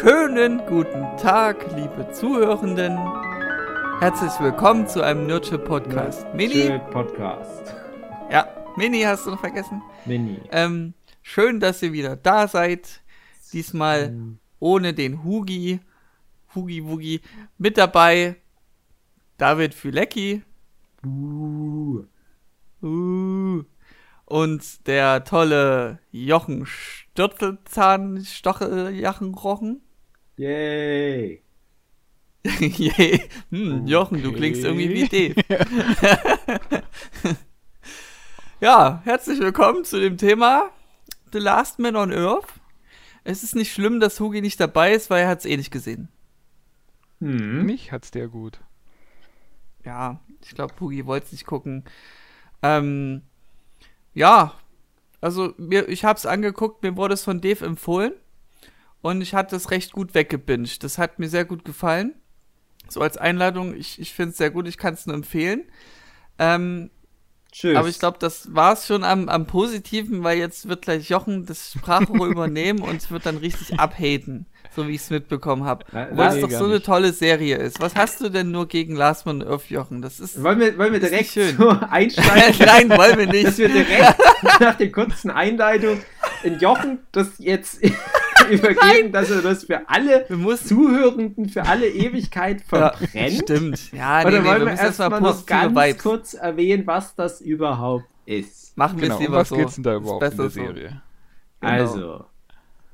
Schönen guten Tag, liebe Zuhörenden. Herzlich willkommen zu einem Nurture Podcast. Mini Podcast. Ja, Mini hast du noch vergessen? Mini. Ähm, schön, dass ihr wieder da seid. Diesmal mhm. ohne den Hugi. Hugi Wugi. Mit dabei David Fülecki. Uh. Uh. Und der tolle Jochen Stürzelzahn Stocheljachenrochen. Yay. Yay. Hm, okay. Jochen, du klingst irgendwie wie Dave. ja, herzlich willkommen zu dem Thema The Last Man on Earth. Es ist nicht schlimm, dass Hugi nicht dabei ist, weil er hat es eh nicht gesehen. Hm. Mich hat's der gut. Ja, ich glaube, Hugi wollte es nicht gucken. Ähm, ja, also mir, ich habe es angeguckt, mir wurde es von Dave empfohlen und ich hatte es recht gut weggebinged. Das hat mir sehr gut gefallen. So als Einladung, ich, ich finde es sehr gut, ich kann es nur empfehlen. Ähm, Tschüss. Aber ich glaube, das war es schon am, am Positiven, weil jetzt wird gleich Jochen das Sprachrohr übernehmen und es wird dann richtig abhaten so wie ich es mitbekommen habe. Weil es doch so eine tolle Serie ist. Was hast du denn nur gegen Last Man Earth, Jochen? Das ist. Wollen wir, wollen wir direkt so einsteigen? Nein, wollen wir nicht. Dass wir direkt nach der kurzen Einleitung in Jochen das jetzt übergeben, dass er das für alle Zuhörenden für alle Ewigkeit verbrennt. Ja, stimmt. Ja, nee, Oder nee, wollen wir, wir erstmal noch ganz Vibes. kurz erwähnen, was das überhaupt ist? Machen wir genau, es lieber was so. Was geht's denn da überhaupt in der Serie? So. Genau. Also,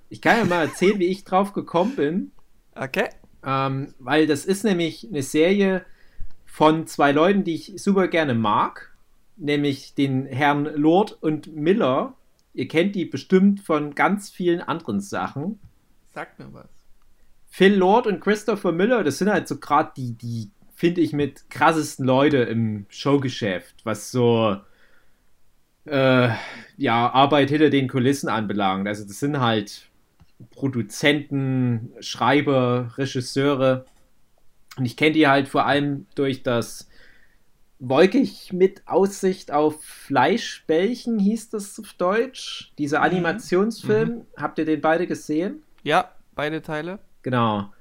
ich kann ja mal erzählen, wie ich drauf gekommen bin. Okay. Ähm, weil das ist nämlich eine Serie von zwei Leuten, die ich super gerne mag. Nämlich den Herrn Lord und Miller. Ihr kennt die bestimmt von ganz vielen anderen Sachen. Sagt mir was. Phil Lord und Christopher Miller, das sind halt so gerade die, die finde ich mit krassesten Leute im Showgeschäft, was so äh, ja, Arbeit hinter den Kulissen anbelangt. Also das sind halt Produzenten, Schreiber, Regisseure. Und ich kenne die halt vor allem durch das Wolkig mit Aussicht auf Fleischbällchen hieß das auf Deutsch. Dieser mhm. Animationsfilm. Mhm. Habt ihr den beide gesehen? Ja, beide Teile. Genau.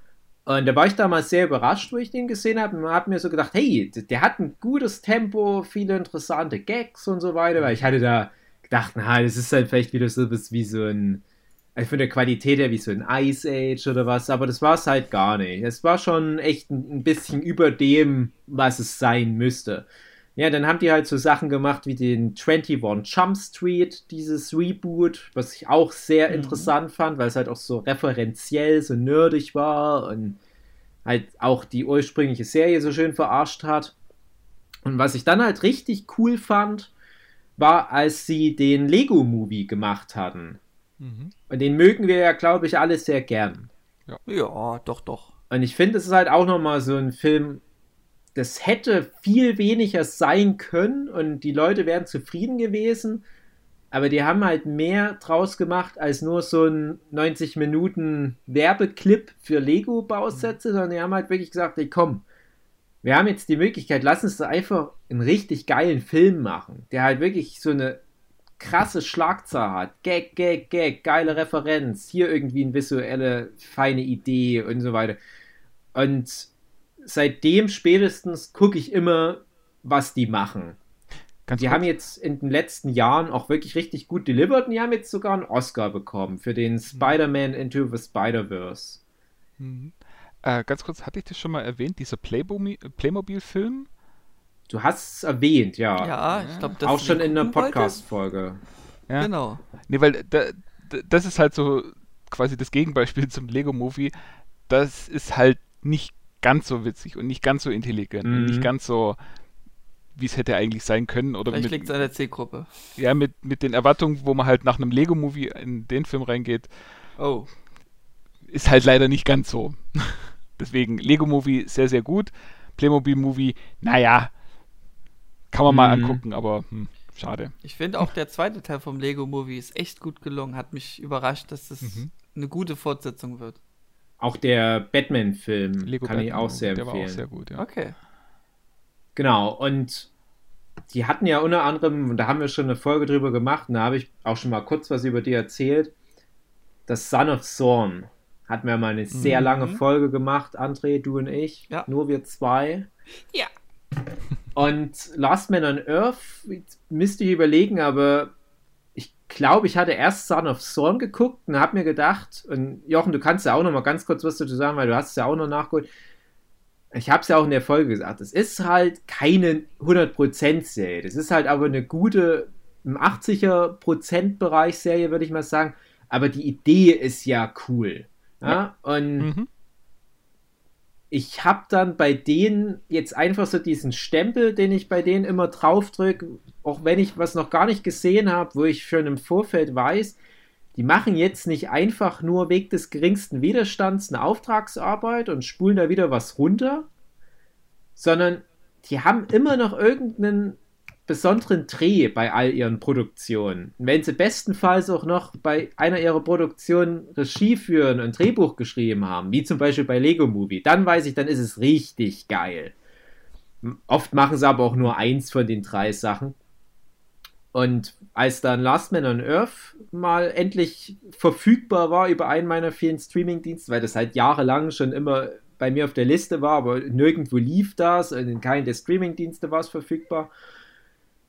Und da war ich damals sehr überrascht, wo ich den gesehen habe. Und habe mir so gedacht, hey, der hat ein gutes Tempo, viele interessante Gags und so weiter. Weil ich hatte da gedacht, na, das ist halt vielleicht wieder so was wie so ein von der Qualität her wie so ein Ice Age oder was, aber das war es halt gar nicht. Es war schon echt ein, bisschen über dem, was es sein müsste. Ja, dann haben die halt so Sachen gemacht wie den 21 Jump Street, dieses Reboot, was ich auch sehr mhm. interessant fand, weil es halt auch so referenziell, so nerdig war und halt auch die ursprüngliche Serie so schön verarscht hat. Und was ich dann halt richtig cool fand, war, als sie den Lego-Movie gemacht hatten. Mhm. Und den mögen wir ja, glaube ich, alle sehr gern. Ja. ja, doch, doch. Und ich finde, es ist halt auch nochmal so ein Film, das hätte viel weniger sein können und die Leute wären zufrieden gewesen. Aber die haben halt mehr draus gemacht als nur so ein 90 Minuten Werbeclip für Lego-Bausätze, mhm. sondern die haben halt wirklich gesagt, ey komm, wir haben jetzt die Möglichkeit, lass uns da einfach einen richtig geilen Film machen, der halt wirklich so eine krasse Schlagzahl hat. Gag, Gag, Gag, geile Referenz, hier irgendwie eine visuelle, feine Idee und so weiter. Und seitdem spätestens gucke ich immer, was die machen. Ganz die kurz. haben jetzt in den letzten Jahren auch wirklich richtig gut delivered und die haben jetzt sogar einen Oscar bekommen für den mhm. Spider-Man Into the Spider-Verse. Mhm. Äh, ganz kurz, hatte ich das schon mal erwähnt, dieser Playmobil-Film? Du hast es erwähnt, ja. Ja, ich glaube, das Auch schon in einer Podcast-Folge. Ja. Genau. Nee, weil da, das ist halt so quasi das Gegenbeispiel zum Lego-Movie. Das ist halt nicht ganz so witzig und nicht ganz so intelligent mhm. und nicht mhm. ganz so, wie es hätte eigentlich sein können. Oder Vielleicht liegt es an der C-Gruppe. Ja, mit, mit den Erwartungen, wo man halt nach einem Lego-Movie in den Film reingeht. Oh. Ist halt leider nicht ganz so. Deswegen Lego-Movie sehr, sehr gut. Playmobil-Movie, naja, kann man mal mhm. angucken, aber hm, schade. Ich finde auch der zweite Teil vom Lego Movie ist echt gut gelungen. Hat mich überrascht, dass das mhm. eine gute Fortsetzung wird. Auch der Batman-Film kann Batman ich auch sehr der empfehlen. Der war auch sehr gut, ja. Okay. Genau, und die hatten ja unter anderem, und da haben wir schon eine Folge drüber gemacht, und da habe ich auch schon mal kurz was über die erzählt, das Son of Thorn Hatten wir mal eine sehr Mhm. lange Folge gemacht, André, du und ich. Ja. Nur wir zwei. Ja. Und Last Man on Earth, müsste ich überlegen, aber ich glaube, ich hatte erst Son of Thorn geguckt und habe mir gedacht, und Jochen, du kannst ja auch noch mal ganz kurz was dazu sagen, weil du hast es ja auch noch nachgeholt. Ich habe es ja auch in der Folge gesagt, es ist halt keine 100%-Serie. Das ist halt aber eine gute, im 80er-Prozent-Bereich Serie, würde ich mal sagen. Aber die Idee ist ja cool. Ja, und Mhm. Ich habe dann bei denen jetzt einfach so diesen Stempel, den ich bei denen immer draufdrücke, auch wenn ich was noch gar nicht gesehen habe, wo ich schon im Vorfeld weiß, die machen jetzt nicht einfach nur wegen des geringsten Widerstands eine Auftragsarbeit und spulen da wieder was runter, sondern die haben immer noch irgendeinen besonderen Dreh bei all ihren Produktionen. Wenn sie bestenfalls auch noch bei einer ihrer Produktionen Regie führen und Drehbuch geschrieben haben, wie zum Beispiel bei Lego Movie, dann weiß ich, dann ist es richtig geil. Oft machen sie aber auch nur eins von den drei Sachen. Und als dann Last Man on Earth mal endlich verfügbar war über einen meiner vielen Streamingdienste, weil das halt jahrelang schon immer bei mir auf der Liste war, aber nirgendwo lief das und in keinem der Streamingdienste war es verfügbar,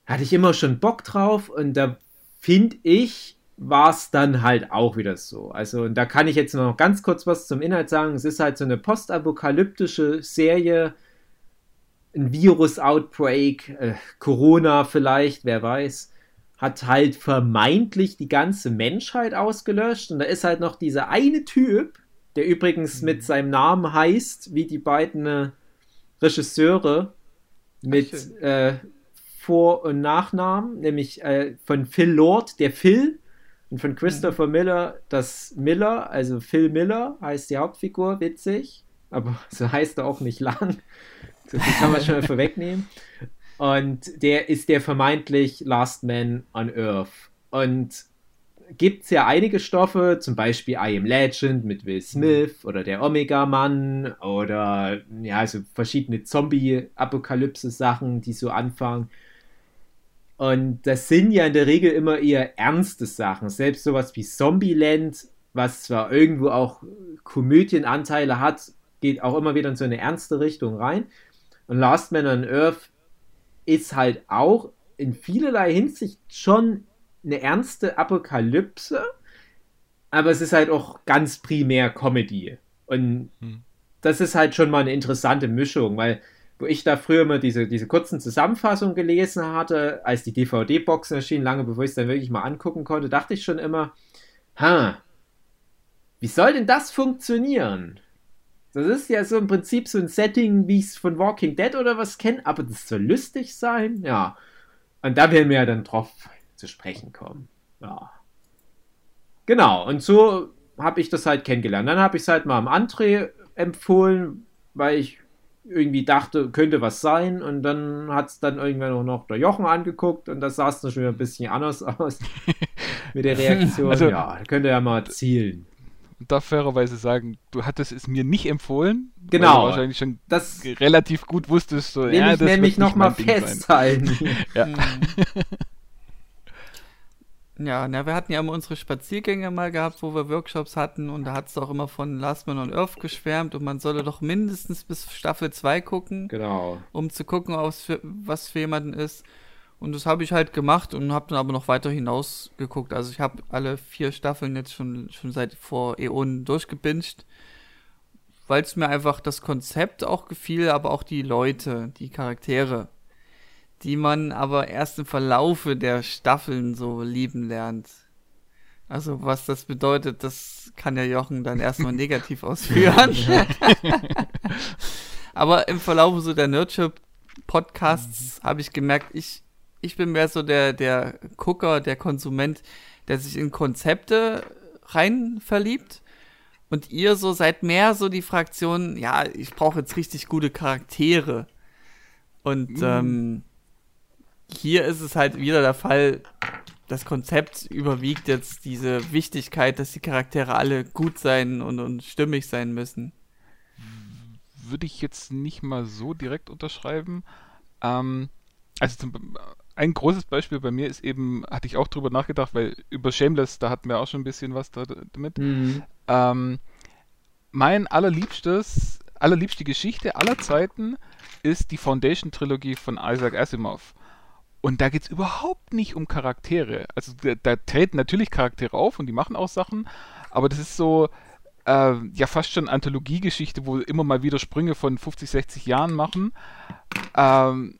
hatte ich immer schon Bock drauf und da finde ich, war es dann halt auch wieder so. Also, und da kann ich jetzt noch ganz kurz was zum Inhalt sagen. Es ist halt so eine postapokalyptische Serie, ein Virus-Outbreak, äh, Corona vielleicht, wer weiß, hat halt vermeintlich die ganze Menschheit ausgelöscht. Und da ist halt noch dieser eine Typ, der übrigens mit seinem Namen heißt, wie die beiden äh, Regisseure mit äh, Vor- und Nachnamen, nämlich äh, von Phil Lord, der Phil, und von Christopher Miller, das Miller, also Phil Miller heißt die Hauptfigur, witzig, aber so heißt er auch nicht lang. So viel kann man schon mal vorwegnehmen. Und der ist der vermeintlich Last Man on Earth. Und gibt es ja einige Stoffe, zum Beispiel I Am Legend mit Will Smith oder der Omega-Mann oder ja, also verschiedene Zombie-Apokalypse-Sachen, die so anfangen. Und das sind ja in der Regel immer eher ernste Sachen. Selbst sowas wie Zombieland, was zwar irgendwo auch Komödienanteile hat, geht auch immer wieder in so eine ernste Richtung rein. Und Last Man on Earth ist halt auch in vielerlei Hinsicht schon eine ernste Apokalypse, aber es ist halt auch ganz primär Comedy. Und Hm. das ist halt schon mal eine interessante Mischung, weil wo ich da früher immer diese, diese kurzen Zusammenfassungen gelesen hatte, als die DVD-Boxen erschienen, lange bevor ich es dann wirklich mal angucken konnte, dachte ich schon immer, ha, wie soll denn das funktionieren? Das ist ja so im Prinzip so ein Setting, wie ich es von Walking Dead oder was kenne, aber das soll lustig sein, ja. Und da werden wir ja dann drauf zu sprechen kommen. Ja. Genau, und so habe ich das halt kennengelernt. Dann habe ich es halt mal am André empfohlen, weil ich irgendwie dachte, könnte was sein. Und dann hat es dann irgendwann auch noch der Jochen angeguckt und das sah es dann schon wieder ein bisschen anders aus mit der Reaktion. Also- ja, könnt ihr ja mal zielen. Und darf fairerweise sagen, du hattest es mir nicht empfohlen. Genau. Weil du wahrscheinlich schon Das relativ gut wusstest, so, will ja, ich das nämlich nochmal festhalten. Ja. Ja, na, wir hatten ja immer unsere Spaziergänge mal gehabt, wo wir Workshops hatten und da hat es auch immer von Last Man on Earth geschwärmt und man solle doch mindestens bis Staffel 2 gucken, genau. um zu gucken, für, was für jemanden ist. Und das habe ich halt gemacht und habe dann aber noch weiter hinaus geguckt. Also ich habe alle vier Staffeln jetzt schon, schon seit vor Äonen durchgebinged, weil es mir einfach das Konzept auch gefiel, aber auch die Leute, die Charaktere, die man aber erst im Verlaufe der Staffeln so lieben lernt. Also was das bedeutet, das kann ja Jochen dann erstmal negativ ausführen. aber im Verlaufe so der Nurture-Podcasts habe ich gemerkt, ich, ich bin mehr so der, der Gucker, der Konsument, der sich in Konzepte rein verliebt. Und ihr so seid mehr so die Fraktion, ja, ich brauche jetzt richtig gute Charaktere. Und ähm, hier ist es halt wieder der Fall, das Konzept überwiegt jetzt diese Wichtigkeit, dass die Charaktere alle gut sein und, und stimmig sein müssen. Würde ich jetzt nicht mal so direkt unterschreiben. Ähm, also zum, ein großes Beispiel bei mir ist eben, hatte ich auch drüber nachgedacht, weil über Shameless, da hatten wir auch schon ein bisschen was da, damit. Mhm. Ähm, mein allerliebstes, allerliebste Geschichte aller Zeiten ist die Foundation-Trilogie von Isaac Asimov. Und da geht es überhaupt nicht um Charaktere. Also da, da, treten natürlich Charaktere auf und die machen auch Sachen, aber das ist so äh, ja fast schon Anthologiegeschichte, wo immer mal wieder Sprünge von 50, 60 Jahren machen. Ähm,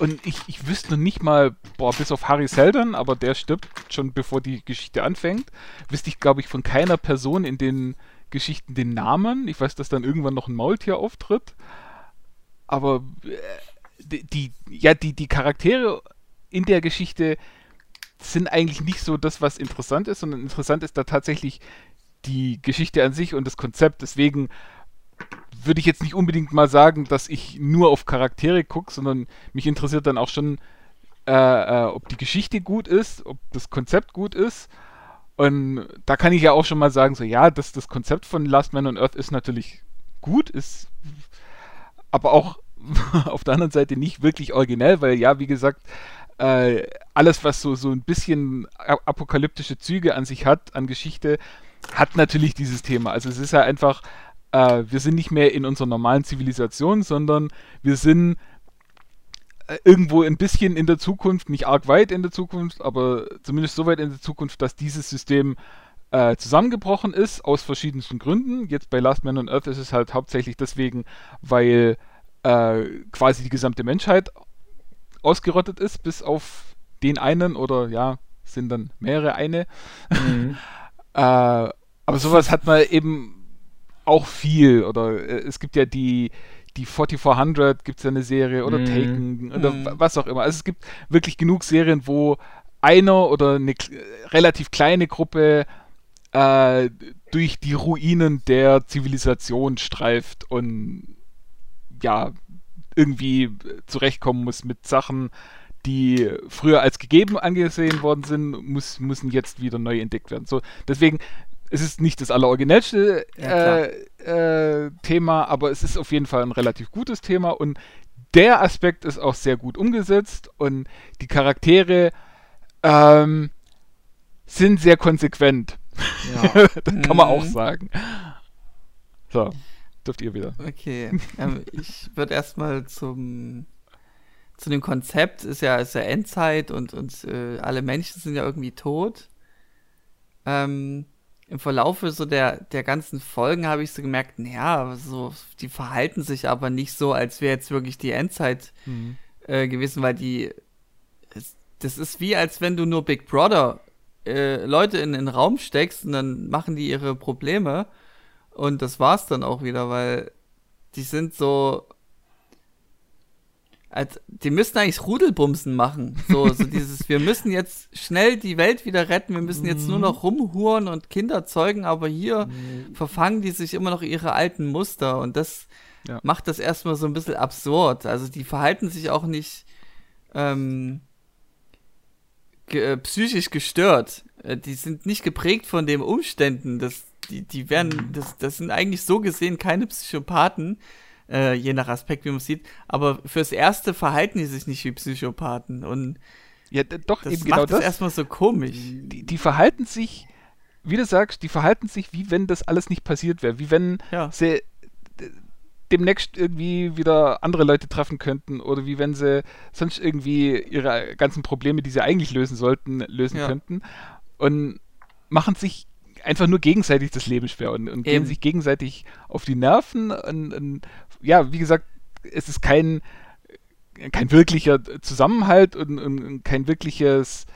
und ich, ich wüsste noch nicht mal, boah, bis auf Harry Seldon, aber der stirbt schon bevor die Geschichte anfängt, wüsste ich, glaube ich, von keiner Person in den Geschichten den Namen. Ich weiß, dass dann irgendwann noch ein Maultier auftritt. Aber äh, die, ja, die, die Charaktere in der Geschichte sind eigentlich nicht so das, was interessant ist, sondern interessant ist da tatsächlich die Geschichte an sich und das Konzept. Deswegen würde ich jetzt nicht unbedingt mal sagen, dass ich nur auf Charaktere gucke, sondern mich interessiert dann auch schon, äh, äh, ob die Geschichte gut ist, ob das Konzept gut ist. Und da kann ich ja auch schon mal sagen, so ja, das, das Konzept von Last Man on Earth ist natürlich gut, ist aber auch auf der anderen Seite nicht wirklich originell, weil ja, wie gesagt, äh, alles, was so, so ein bisschen apokalyptische Züge an sich hat, an Geschichte, hat natürlich dieses Thema. Also es ist ja einfach, äh, wir sind nicht mehr in unserer normalen Zivilisation, sondern wir sind äh, irgendwo ein bisschen in der Zukunft, nicht arg weit in der Zukunft, aber zumindest so weit in der Zukunft, dass dieses System äh, zusammengebrochen ist, aus verschiedensten Gründen. Jetzt bei Last Man on Earth ist es halt hauptsächlich deswegen, weil äh, quasi die gesamte Menschheit ausgerottet ist, bis auf den einen oder ja, sind dann mehrere eine. Mhm. äh, aber sowas hat man eben auch viel. Oder äh, es gibt ja die, die 4400 gibt es ja eine Serie oder mm. Taken oder mm. was auch immer. Also es gibt wirklich genug Serien, wo einer oder eine relativ kleine Gruppe äh, durch die Ruinen der Zivilisation streift und ja, irgendwie zurechtkommen muss mit Sachen, die früher als gegeben angesehen worden sind, muss, müssen jetzt wieder neu entdeckt werden. So, deswegen, es ist nicht das alleroriginellste ja, äh, äh, Thema, aber es ist auf jeden Fall ein relativ gutes Thema und der Aspekt ist auch sehr gut umgesetzt und die Charaktere ähm, sind sehr konsequent. Ja. das kann man auch mhm. sagen. So dürft ihr wieder. Okay, ähm, ich würde erstmal zum zu dem Konzept ist ja, ist ja Endzeit und, und äh, alle Menschen sind ja irgendwie tot. Ähm, Im Verlaufe so der, der ganzen Folgen habe ich so gemerkt, naja, so, die verhalten sich aber nicht so, als wäre jetzt wirklich die Endzeit mhm. äh, gewesen, weil die, das ist wie, als wenn du nur Big Brother äh, Leute in den Raum steckst und dann machen die ihre Probleme und das war's dann auch wieder, weil die sind so. Als, die müssten eigentlich Rudelbumsen machen. So, so dieses, wir müssen jetzt schnell die Welt wieder retten, wir müssen jetzt nur noch rumhuren und Kinder zeugen, aber hier mhm. verfangen die sich immer noch ihre alten Muster und das ja. macht das erstmal so ein bisschen absurd. Also die verhalten sich auch nicht ähm, ge äh, psychisch gestört. Äh, die sind nicht geprägt von den Umständen des, die, die werden, mhm. das, das sind eigentlich so gesehen keine Psychopathen, äh, je nach Aspekt, wie man sieht, aber fürs Erste verhalten die sich nicht wie Psychopathen und ja, doch, das eben genau macht genau das erstmal so komisch. Die, die, verhalten sich, wie du sagst, die verhalten sich, wie wenn das alles nicht passiert wäre, wie wenn ja. sie demnächst irgendwie wieder andere Leute treffen könnten oder wie wenn sie sonst irgendwie ihre ganzen Probleme, die sie eigentlich lösen sollten, lösen ja. könnten und machen sich einfach nur gegenseitig das Leben schwer und, und gehen sich gegenseitig auf die Nerven. Und, und, ja, wie gesagt, es ist kein, kein wirklicher Zusammenhalt und, und kein wirkliches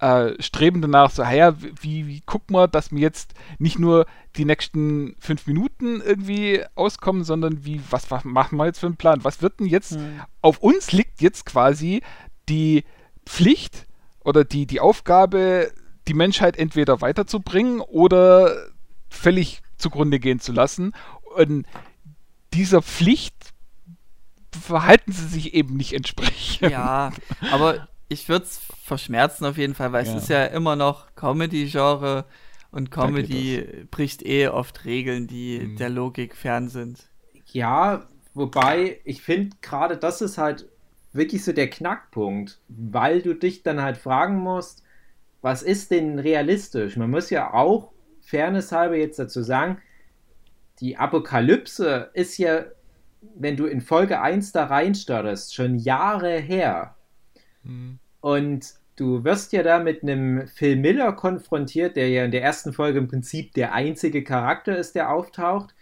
äh, Streben danach, so, ja, wie, wie guck mal, dass mir jetzt nicht nur die nächsten fünf Minuten irgendwie auskommen, sondern wie, was, was machen wir jetzt für einen Plan? Was wird denn jetzt, hm. auf uns liegt jetzt quasi die Pflicht oder die, die Aufgabe, die Menschheit entweder weiterzubringen oder völlig zugrunde gehen zu lassen. Und dieser Pflicht verhalten sie sich eben nicht entsprechend. Ja, aber ich würde es verschmerzen auf jeden Fall, weil ja. es ist ja immer noch Comedy-Genre und Comedy bricht eh oft Regeln, die mhm. der Logik fern sind. Ja, wobei ich finde gerade das ist halt wirklich so der Knackpunkt, weil du dich dann halt fragen musst, was ist denn realistisch? Man muss ja auch fairness halber jetzt dazu sagen, die Apokalypse ist ja, wenn du in Folge 1 da reinstartest, schon Jahre her. Mhm. Und du wirst ja da mit einem Phil Miller konfrontiert, der ja in der ersten Folge im Prinzip der einzige Charakter ist, der auftaucht,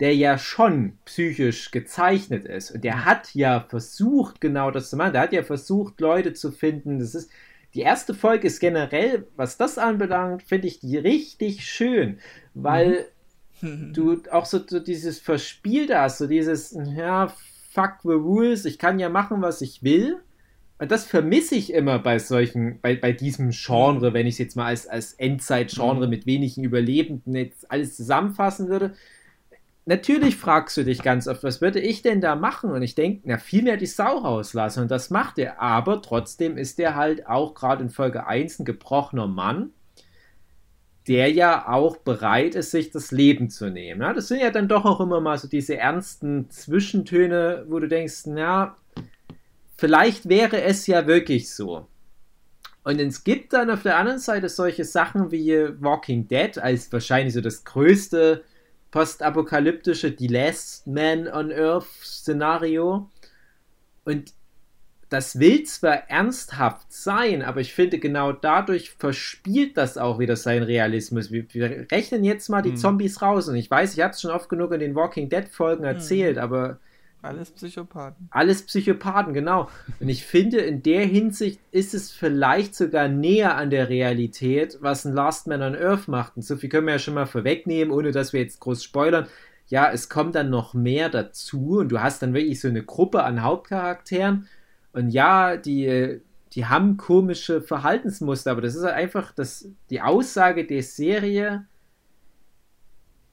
der ja schon psychisch gezeichnet ist. Und der hat ja versucht, genau das zu machen. Der hat ja versucht, Leute zu finden. Das ist, die erste Folge ist generell, was das anbelangt, finde ich die richtig schön, weil mhm. du auch so, so dieses Verspielte hast, so dieses, ja, fuck the rules, ich kann ja machen, was ich will. Und das vermisse ich immer bei solchen, bei, bei diesem Genre, wenn ich es jetzt mal als, als Endzeit-Genre mhm. mit wenigen Überlebenden jetzt alles zusammenfassen würde natürlich fragst du dich ganz oft, was würde ich denn da machen? Und ich denke, na, vielmehr die Sau rauslassen. Und das macht er. Aber trotzdem ist er halt auch gerade in Folge 1 ein gebrochener Mann, der ja auch bereit ist, sich das Leben zu nehmen. Ja, das sind ja dann doch auch immer mal so diese ernsten Zwischentöne, wo du denkst, na, vielleicht wäre es ja wirklich so. Und es gibt dann auf der anderen Seite solche Sachen wie Walking Dead als wahrscheinlich so das größte postapokalyptische The Last Man on Earth Szenario. Und das will zwar ernsthaft sein, aber ich finde, genau dadurch verspielt das auch wieder seinen Realismus. Wir, wir rechnen jetzt mal die hm. Zombies raus und ich weiß, ich habe es schon oft genug in den Walking Dead Folgen hm. erzählt, hm. aber alles Psychopathen. Alles Psychopathen, genau. Und ich finde, in der Hinsicht ist es vielleicht sogar näher an der Realität, was ein Last Man on Earth macht. Und so viel können wir ja schon mal vorwegnehmen, ohne dass wir jetzt groß spoilern. Ja, es kommt dann noch mehr dazu und du hast dann wirklich so eine Gruppe an Hauptcharakteren. Und ja, die, die haben komische Verhaltensmuster, aber das ist halt einfach das, die Aussage der Serie,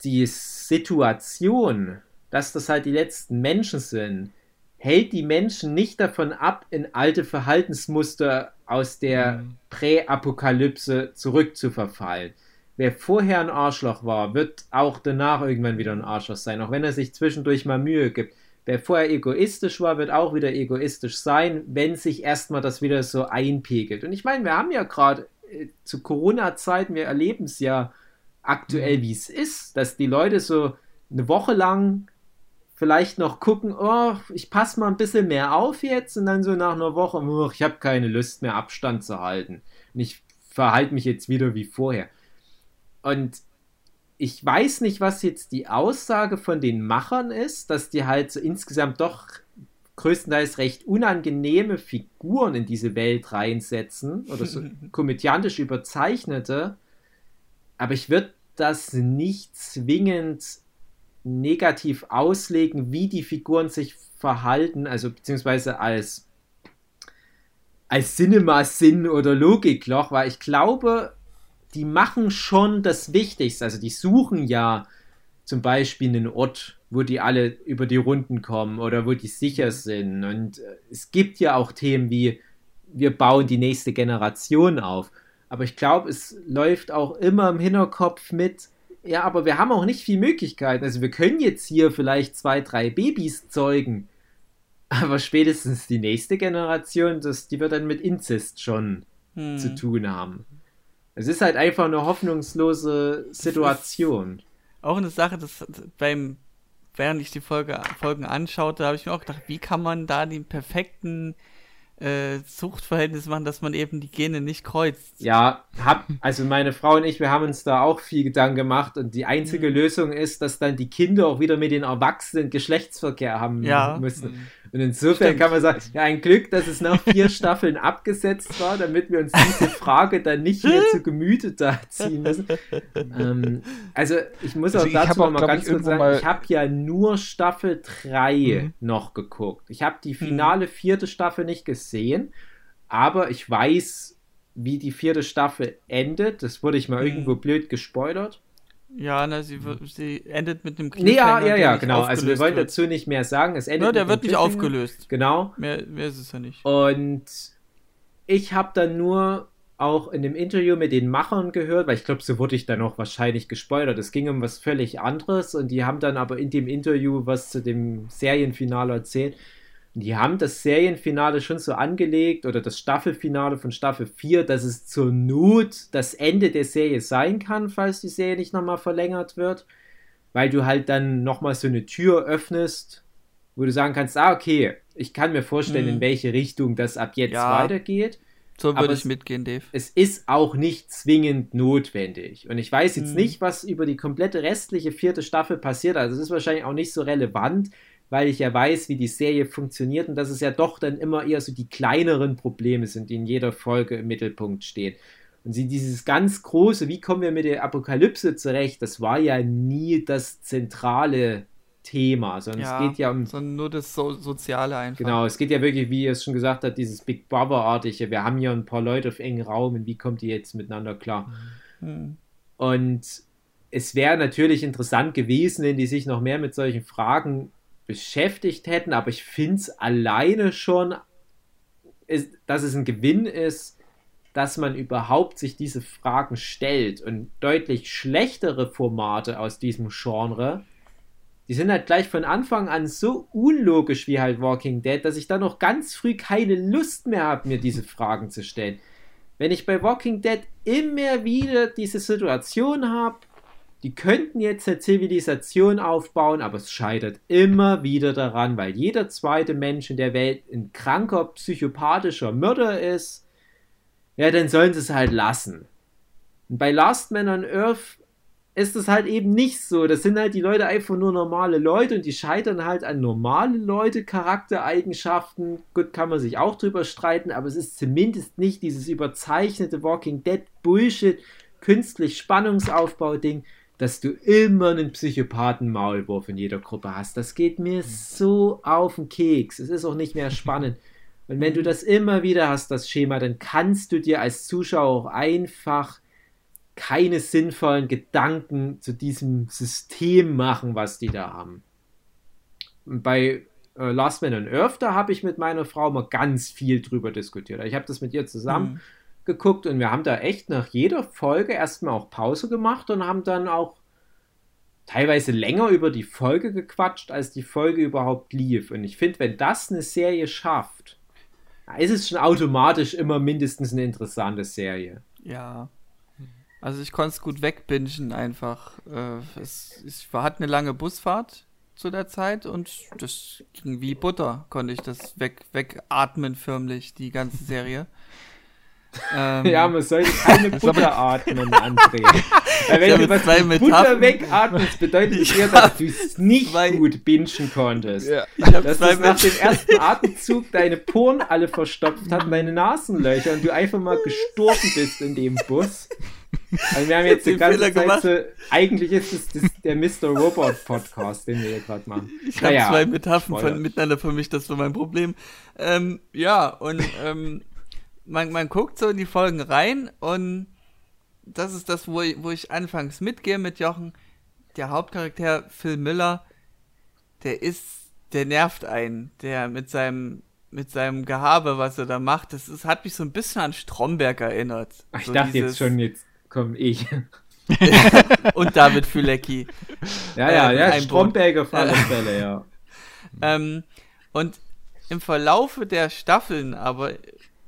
die Situation dass das halt die letzten Menschen sind, hält die Menschen nicht davon ab, in alte Verhaltensmuster aus der mhm. Präapokalypse zurückzuverfallen. Wer vorher ein Arschloch war, wird auch danach irgendwann wieder ein Arschloch sein, auch wenn er sich zwischendurch mal Mühe gibt. Wer vorher egoistisch war, wird auch wieder egoistisch sein, wenn sich erstmal das wieder so einpegelt. Und ich meine, wir haben ja gerade äh, zu Corona-Zeiten, wir erleben es ja aktuell, mhm. wie es ist, dass die Leute so eine Woche lang vielleicht noch gucken, oh, ich passe mal ein bisschen mehr auf jetzt und dann so nach einer Woche, oh, ich habe keine Lust mehr Abstand zu halten. Und ich verhalte mich jetzt wieder wie vorher. Und ich weiß nicht, was jetzt die Aussage von den Machern ist, dass die halt so insgesamt doch größtenteils recht unangenehme Figuren in diese Welt reinsetzen oder so komödiantisch überzeichnete. Aber ich würde das nicht zwingend negativ auslegen, wie die Figuren sich verhalten, also beziehungsweise als, als Cinema-Sinn oder Logikloch, weil ich glaube, die machen schon das Wichtigste. Also die suchen ja zum Beispiel einen Ort, wo die alle über die Runden kommen oder wo die sicher sind. Und äh, es gibt ja auch Themen wie, wir bauen die nächste Generation auf. Aber ich glaube, es läuft auch immer im Hinterkopf mit, ja, aber wir haben auch nicht viel Möglichkeiten. Also wir können jetzt hier vielleicht zwei, drei Babys zeugen. Aber spätestens die nächste Generation, das, die wird dann mit Inzest schon hm. zu tun haben. Es ist halt einfach eine hoffnungslose Situation. Auch eine Sache, dass beim, während ich die Folge, Folgen anschaute, habe ich mir auch gedacht, wie kann man da den perfekten äh, Zuchtverhältnis machen, dass man eben die Gene nicht kreuzt. Ja, hab, also meine Frau und ich, wir haben uns da auch viel Gedanken gemacht und die einzige mhm. Lösung ist, dass dann die Kinder auch wieder mit den Erwachsenen Geschlechtsverkehr haben ja. müssen. Mhm. Und insofern Stimmt. kann man sagen, ja, ein Glück, dass es nach vier Staffeln abgesetzt war, damit wir uns diese Frage dann nicht mehr zu Gemüte da ziehen müssen. ähm, also ich muss also auch dazu auch, mal ganz kurz sagen, ich habe ja nur Staffel 3 mhm. noch geguckt. Ich habe die mhm. finale vierte Staffel nicht gesehen, aber ich weiß, wie die vierte Staffel endet. Das wurde ich mal mhm. irgendwo blöd gespoilert. Ja, na, sie, sie endet mit einem Cliffhanger. Nee, ja, ja, ja, genau. Also wir wollen wird. dazu nicht mehr sagen. Es endet ja, der wird nicht aufgelöst. Genau. Mehr, mehr ist es ja nicht. Und ich habe dann nur auch in dem Interview mit den Machern gehört, weil ich glaube, so wurde ich dann auch wahrscheinlich gespoilert. Es ging um was völlig anderes und die haben dann aber in dem Interview was zu dem Serienfinale erzählt die haben das Serienfinale schon so angelegt oder das Staffelfinale von Staffel 4, dass es zur Not das Ende der Serie sein kann, falls die Serie nicht nochmal verlängert wird. weil du halt dann nochmal so eine Tür öffnest, wo du sagen kannst, ah, okay, ich kann mir vorstellen, Mhm. in welche Richtung das ab jetzt Ja. weitergeht. So würde ich mitgehen, Dave. Es ist auch nicht zwingend notwendig. Und ich weiß jetzt Mhm. nicht, was über die komplette restliche vierte Staffel passiert. Also es ist wahrscheinlich auch nicht so relevant, weil ich ja weiß, wie die Serie funktioniert und dass es ja doch dann immer eher so die kleineren Probleme sind, die in jeder Folge im Mittelpunkt stehen. Und sie dieses ganz große, wie kommen wir mit der Apokalypse zurecht, das war ja nie das zentrale Thema, sondern Ja, es geht ja um sondern nur das so Soziale einfach. Genau, es geht ja wirklich, wie ihr es schon gesagt habt, dieses Big Brother-artige. Wir haben hier ein paar Leute auf engen Raum und wie kommt die jetzt miteinander klar? Hm. Und es wäre natürlich interessant gewesen, wenn die sich noch mehr mit solchen Fragen beschäftigt hätten, aber ich finde es alleine schon, ist, dass es ein Gewinn ist, dass man überhaupt sich diese Fragen stellt und deutlich schlechtere Formate aus diesem Genre, die sind halt gleich von Anfang an so unlogisch wie halt Walking Dead, dass ich da noch ganz früh keine Lust mehr habe, mir diese Fragen zu stellen. Wenn ich bei Walking Dead immer wieder diese Situation habe, die könnten jetzt eine Zivilisation aufbauen, aber es scheitert immer wieder daran, weil jeder zweite Mensch in der Welt ein kranker, psychopathischer Mörder ist. Ja, dann sollen sie es halt lassen. Und bei Last Man on Earth ist es halt eben nicht so. Das sind halt die Leute einfach nur normale Leute und die scheitern halt an normale Leute, Charaktereigenschaften. Gut, kann man sich auch drüber streiten, aber es ist zumindest nicht dieses überzeichnete Walking Dead Bullshit, künstlich Spannungsaufbau-Ding, dass du immer einen Psychopathen-Maulwurf in jeder Gruppe hast. Das geht mir so auf den Keks. Es ist auch nicht mehr spannend. Und wenn du das immer wieder hast, das Schema, dann kannst du dir als Zuschauer auch einfach keine sinnvollen Gedanken zu diesem System machen, was die da haben. Und bei äh, Last Man on Earth, da habe ich mit meiner Frau mal ganz viel drüber diskutiert. Ich habe das mit ihr zusammen Hm. Geguckt und wir haben da echt nach jeder Folge erstmal auch Pause gemacht und haben dann auch teilweise länger über die Folge gequatscht, als die Folge überhaupt lief. Und ich finde, wenn das eine Serie schafft, ist es schon automatisch immer mindestens eine interessante Serie. Ja. Also ich konnte es gut wegbingen einfach. Äh, es, ich war, hatte eine lange Busfahrt zu der Zeit und das ging wie Butter, konnte ich das weg, wegatmen förmlich, die ganze Serie. Ähm, Ja, man sollte keine Butter atmen, André. Weil wenn du was zwei mit Butter wegatmest, bedeutet es eher, dass du es nicht zwei- gut bingen konntest. Ja. Dass das nach dem ersten Atemzug deine Poren alle verstopft hat, deine Nasenlöcher und du einfach mal gestorben bist in dem Bus. Also wir haben jetzt die ganze Fehler Zeit gemacht. so, eigentlich ist es das, der Mr. Robot Podcast, den wir hier gerade machen. ich habe Naja, zwei Metaphern von, miteinander vermischt, das war mein Problem. Ähm, ja, und ähm, man, man guckt so in die Folgen rein und das ist das, wo ich, wo ich anfangs mitgehe mit Jochen. Der Hauptcharakter Phil Miller, der ist, der nervt einen, der mit seinem mit seinem Gehabe, was er da macht, das ist, hat mich so ein bisschen an Stromberg erinnert. Ich so dachte dieses- jetzt schon, jetzt komme ich. Und David Fülecki. Ja, ja, Ähm, ja, Stromberger Fälle, ja. Ähm, und im Verlaufe der Staffeln aber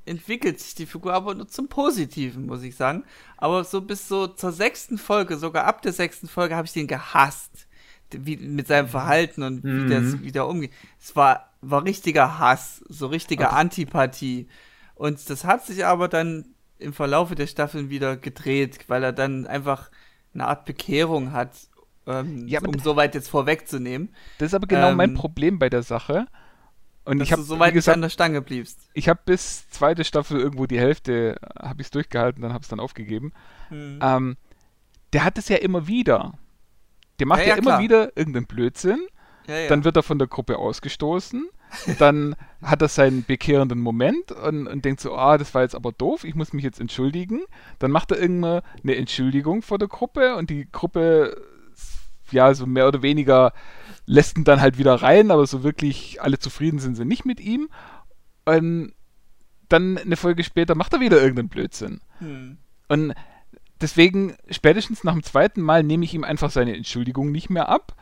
entwickelt sich die Figur aber nur zum Positiven, muss ich sagen. Aber so bis so zur sechsten Folge, sogar ab der sechsten Folge, habe ich den gehasst. Wie, mit seinem Verhalten und wie, Mhm. das, wie der umgeht. Es war, war richtiger Hass, so richtige Antipathie. Und das hat sich aber dann im Verlaufe der Staffeln wieder gedreht, weil er dann einfach eine Art Bekehrung hat, ähm, Ja, um soweit jetzt vorwegzunehmen. Das ist aber genau mein Ähm, Problem bei der Sache. Und dass ich habe, so weit nicht an gesagt, der Stange bliebst. ich habe bis zweite Staffel irgendwo die Hälfte, habe ich es durchgehalten, dann habe es dann aufgegeben. Hm. Ähm, der hat es ja immer wieder. Der macht Ja, ja, ja, immer klar. wieder irgendeinen Blödsinn. Ja. Dann wird er von der Gruppe ausgestoßen. Dann hat er seinen bekehrenden Moment und, und denkt so, ah, das war jetzt aber doof, ich muss mich jetzt entschuldigen. Dann macht er irgendeine eine Entschuldigung vor der Gruppe und die Gruppe, ja, so mehr oder weniger lässt ihn dann halt wieder rein, aber so wirklich alle zufrieden sind sie nicht mit ihm. Und dann eine Folge später macht er wieder irgendeinen Blödsinn. hm. Und deswegen, spätestens nach dem zweiten Mal nehme ich ihm einfach seine Entschuldigung nicht mehr ab.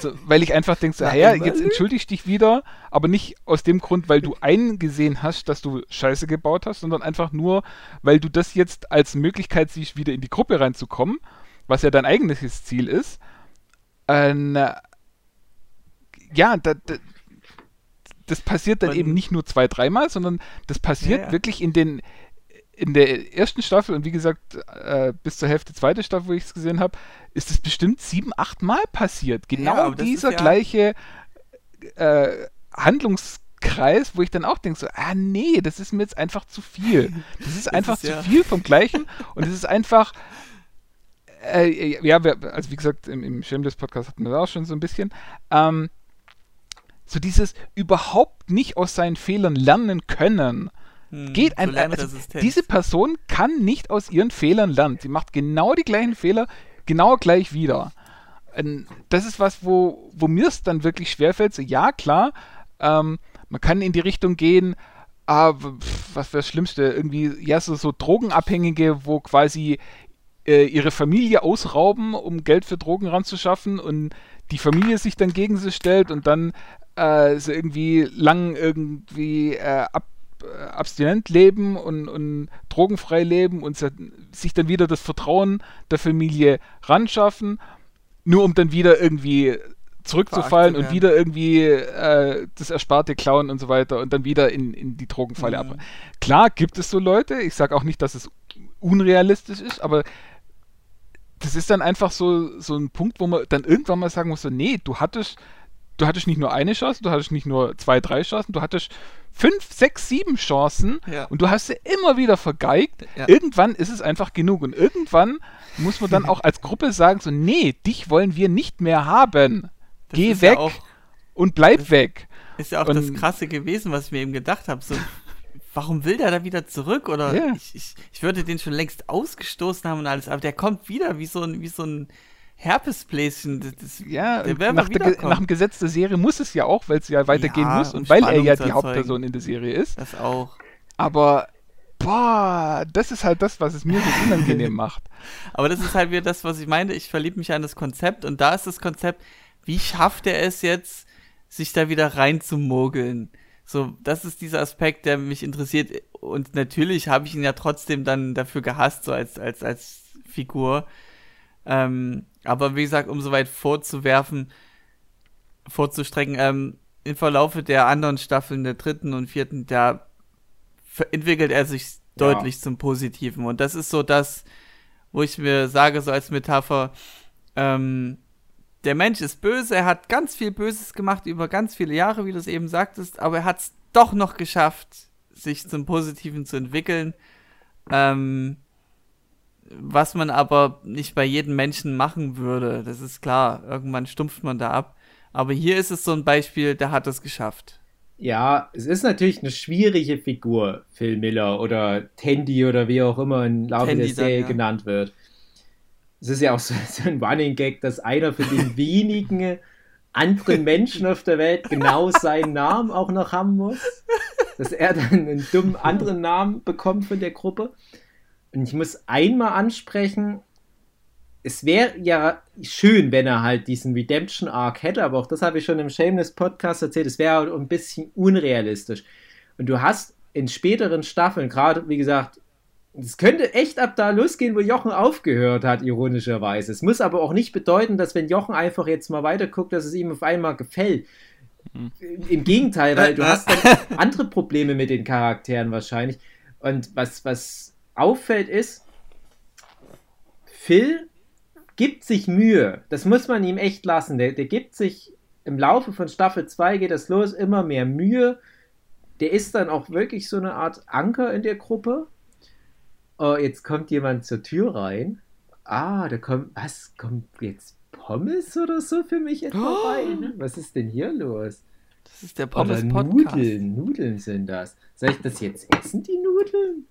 So, weil ich einfach denke, so, ja, jetzt entschuldigst dich wieder, aber nicht aus dem Grund, weil du eingesehen hast, dass du Scheiße gebaut hast, sondern einfach nur, weil du das jetzt als Möglichkeit siehst, wieder in die Gruppe reinzukommen, was ja dein eigenes Ziel ist. Ein, ja, da, da, das passiert dann und, eben nicht nur zwei, dreimal, sondern das passiert ja, ja. wirklich in den in der ersten Staffel und wie gesagt äh, bis zur Hälfte zweite Staffel, wo ich es gesehen habe, ist es bestimmt sieben, acht Mal passiert. Genau ja, dieser gleiche äh, Handlungskreis, wo ich dann auch denke so, ah nee, das ist mir jetzt einfach zu viel. Das ist einfach ist, zu viel vom Gleichen und es ist einfach äh, ja, also wie gesagt, im, im Shameless-Podcast hatten wir das auch schon so ein bisschen. Ähm, so dieses überhaupt nicht aus seinen Fehlern lernen können. Hm, geht ein, also diese Person kann nicht aus ihren Fehlern lernen. Sie macht genau die gleichen Fehler, genau gleich wieder. Und das ist was, wo, wo mir es dann wirklich schwerfällt. So, ja, klar, ähm, man kann in die Richtung gehen, ah, was wäre das Schlimmste? Irgendwie, ja, so, so Drogenabhängige, wo quasi äh, ihre Familie ausrauben, um Geld für Drogen ranzuschaffen und die Familie sich dann gegen sie stellt und dann äh, so irgendwie lang irgendwie äh, ab, äh, abstinent leben und, und drogenfrei leben und sich dann wieder das Vertrauen der Familie ranschaffen, nur um dann wieder irgendwie zurückzufallen und wieder irgendwie äh, das Ersparte klauen und so weiter und dann wieder in, in die Drogenfalle mhm. ab. Klar gibt es so Leute, ich sage auch nicht, dass es unrealistisch ist, aber das ist dann einfach so, so ein Punkt, wo man dann irgendwann mal sagen muss, so, nee, du hattest, du hattest nicht nur eine Chance, du hattest nicht nur zwei, drei Chancen, du hattest fünf, sechs, sieben Chancen ja. und du hast sie immer wieder vergeigt. Ja. Irgendwann ist es einfach genug und irgendwann muss man dann auch als Gruppe sagen, so, nee, dich wollen wir nicht mehr haben. Das Geh weg ja und bleib weg. Ist ja auch und, das Krasse gewesen, was ich mir eben gedacht habe. So, warum will der da wieder zurück? Oder yeah. ich, ich, ich würde den schon längst ausgestoßen haben und alles, aber der kommt wieder wie so ein, wie so ein Herpesbläschen. Das, ja, nach, der, nach, dem Gesetz der Serie muss es ja auch, weil es ja weitergehen ja, muss und weil er ja die Hauptperson in der Serie ist. Das auch. Aber boah, das ist halt das, was es mir so unangenehm macht. Aber das ist halt wieder das, was ich meine. Ich verliebe mich an das Konzept und da ist das Konzept, wie schafft er es jetzt, sich da wieder reinzumogeln? So, das ist dieser Aspekt, der mich interessiert. Und natürlich habe ich ihn ja trotzdem dann dafür gehasst, so als, als, als Figur. Ähm, aber wie gesagt, um so weit vorzuwerfen, vorzustrecken, ähm, im Verlaufe der anderen Staffeln, der dritten und vierten, da entwickelt er sich ja. deutlich zum Positiven. Und das ist so das, wo ich mir sage, so als Metapher, ähm, der Mensch ist böse, er hat ganz viel Böses gemacht über ganz viele Jahre, wie du es eben sagtest, aber er hat es doch noch geschafft, sich zum Positiven zu entwickeln. Ähm, was man aber nicht bei jedem Menschen machen würde, das ist klar. Irgendwann stumpft man da ab. Aber hier ist es so ein Beispiel, der hat es geschafft. Ja, es ist natürlich eine schwierige Figur, Phil Miller oder Tandy oder wie auch immer im Laufe der Serie ja. genannt wird es ist ja auch so, so ein Running Gag, dass einer von den wenigen anderen Menschen auf der Welt genau seinen Namen auch noch haben muss. Dass er dann einen dummen anderen Namen bekommt von der Gruppe. Und ich muss einmal ansprechen, es wäre ja schön, wenn er halt diesen Redemption Arc hätte, aber auch das habe ich schon im Shameless Podcast erzählt, es wäre halt ein bisschen unrealistisch. Und du hast in späteren Staffeln, gerade wie gesagt, es könnte echt ab da losgehen, wo Jochen aufgehört hat, ironischerweise. Es muss aber auch nicht bedeuten, dass wenn Jochen einfach jetzt mal weiterguckt, dass es ihm auf einmal gefällt. Mhm. Im Gegenteil, weil du hast dann andere Probleme mit den Charakteren wahrscheinlich. Und was, was auffällt ist, Phil gibt sich Mühe. Das muss man ihm echt lassen. Der, der gibt sich im Laufe von Staffel 2 geht das los, immer mehr Mühe. Der ist dann auch wirklich so eine Art Anker in der Gruppe oh, jetzt kommt jemand zur Tür rein. Ah, da kommt, was, kommt jetzt Pommes oder so für mich etwa oh. rein? Was ist denn hier los? Das ist der Pommes-Podcast. Nudeln, Nudeln sind das. Soll ich das jetzt essen, die Nudeln?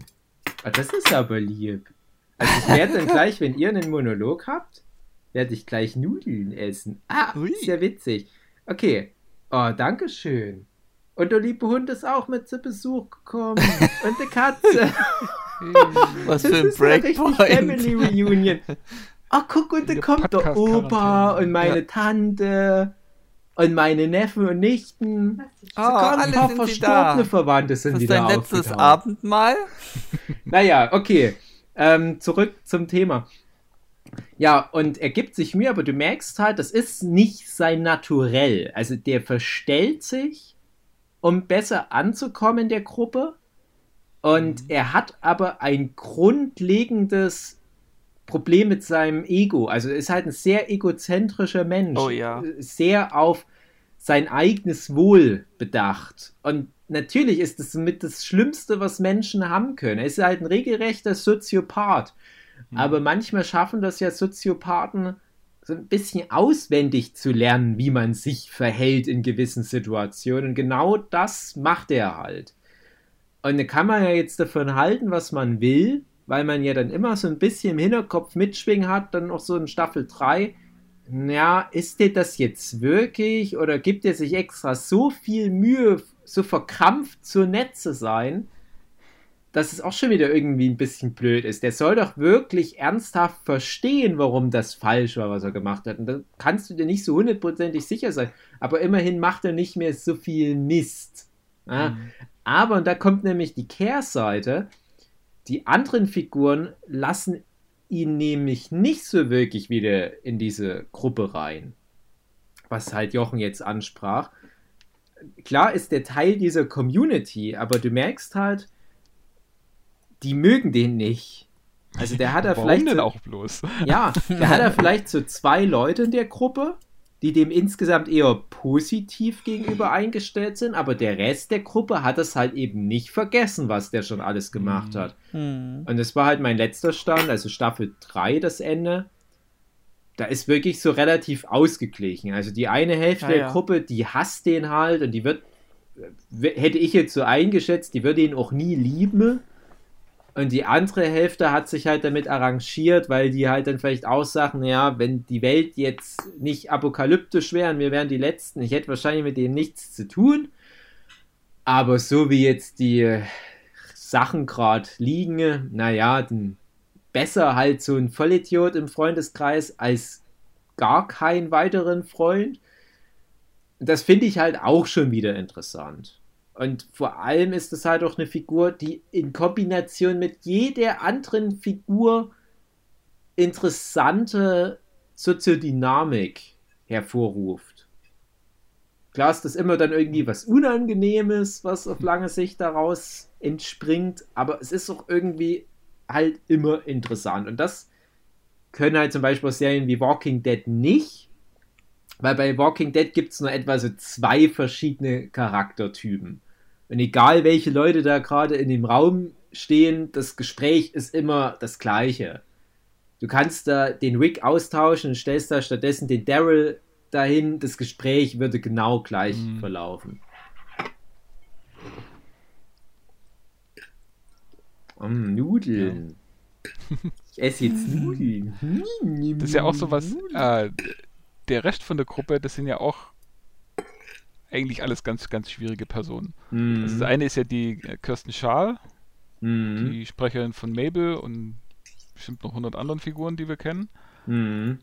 Ah, das ist aber lieb. Also ich werde dann gleich, wenn ihr einen Monolog habt, werde ich gleich Nudeln essen. Ah, Ui. sehr witzig. Okay. Oh, danke schön. Und der liebe Hund ist auch mit zu Besuch gekommen. Und die Katze. Was für ein Breakpoint. Family Reunion. Ach, guck, und dann kommt der Opa und meine ja. Tante und meine Neffen und Nichten. Oh, alle ein paar verstorbene Verwandte sind das wieder dein letztes Abendmahl? naja, okay. Ähm, zurück zum Thema. Ja, und er gibt sich Mühe, aber du merkst halt, das ist nicht sein Naturell. Also der verstellt sich, um besser anzukommen in der Gruppe. Und mhm. er hat aber ein grundlegendes Problem mit seinem Ego. Also er ist halt ein sehr egozentrischer Mensch. Oh ja. Sehr auf sein eigenes Wohl bedacht. Und natürlich ist das mit das Schlimmste, was Menschen haben können. Er ist halt ein regelrechter Soziopath. Mhm. Aber manchmal schaffen das ja Soziopathen so ein bisschen auswendig zu lernen, wie man sich verhält in gewissen Situationen. Und genau das macht er halt. Und da kann man ja jetzt davon halten, was man will, weil man ja dann immer so ein bisschen im Hinterkopf mitschwingen hat, dann noch so in Staffel 3. Ja, ist dir das jetzt wirklich oder gibt er sich extra so viel Mühe, so verkrampft zu nett zu sein, dass es auch schon wieder irgendwie ein bisschen blöd ist. Der soll doch wirklich ernsthaft verstehen, warum das falsch war, was er gemacht hat. Und da kannst du dir nicht so hundertprozentig sicher sein. Aber immerhin macht er nicht mehr so viel Mist. Ja? Mhm. Aber, und da kommt nämlich die Kehrseite, die anderen Figuren lassen ihn nämlich nicht so wirklich wieder in diese Gruppe rein. Was halt Jochen jetzt ansprach. Klar ist der Teil dieser Community, aber du merkst halt, die mögen den nicht. Also der hat er Warum vielleicht. denn so, auch bloß? Ja, der hat er vielleicht so zwei Leute in der Gruppe, die dem insgesamt eher positiv gegenüber eingestellt sind, aber der Rest der Gruppe hat es halt eben nicht vergessen, was der schon alles gemacht hat. Hm. Und es war halt mein letzter Stand, also Staffel 3 das Ende. Da ist wirklich so relativ ausgeglichen. Also die eine Hälfte Ja, der ja. Gruppe, die hasst den halt und die wird, hätte ich jetzt so eingeschätzt, die würde ihn auch nie lieben. Und die andere Hälfte hat sich halt damit arrangiert, weil die halt dann vielleicht auch sagen, ja, wenn die Welt jetzt nicht apokalyptisch wäre und wir wären die Letzten, ich hätte wahrscheinlich mit denen nichts zu tun. Aber so wie jetzt die Sachen gerade liegen, naja, dann besser halt so ein Vollidiot im Freundeskreis als gar keinen weiteren Freund. Das finde ich halt auch schon wieder interessant. Und vor allem ist es halt auch eine Figur, die in Kombination mit jeder anderen Figur interessante Soziodynamik hervorruft. Klar ist das immer dann irgendwie was Unangenehmes, was auf lange Sicht daraus entspringt, aber es ist auch irgendwie halt immer interessant. Und das können halt zum Beispiel Serien wie Walking Dead nicht, weil bei Walking Dead gibt es nur etwa so zwei verschiedene Charaktertypen. Und egal welche Leute da gerade in dem Raum stehen, das Gespräch ist immer das gleiche. Du kannst da den Rick austauschen und stellst da stattdessen den Daryl dahin, das Gespräch würde genau gleich Mhm. verlaufen. Mm, Nudeln. Ich esse jetzt Nudeln. Das ist ja auch so was, äh, der Rest von der Gruppe, das sind ja auch eigentlich alles ganz, ganz schwierige Personen. Mhm. Also das eine ist ja die äh, Kirsten Schaal, Mhm. die Sprecherin von Mabel und bestimmt noch 100 anderen Figuren, die wir kennen. Mhm.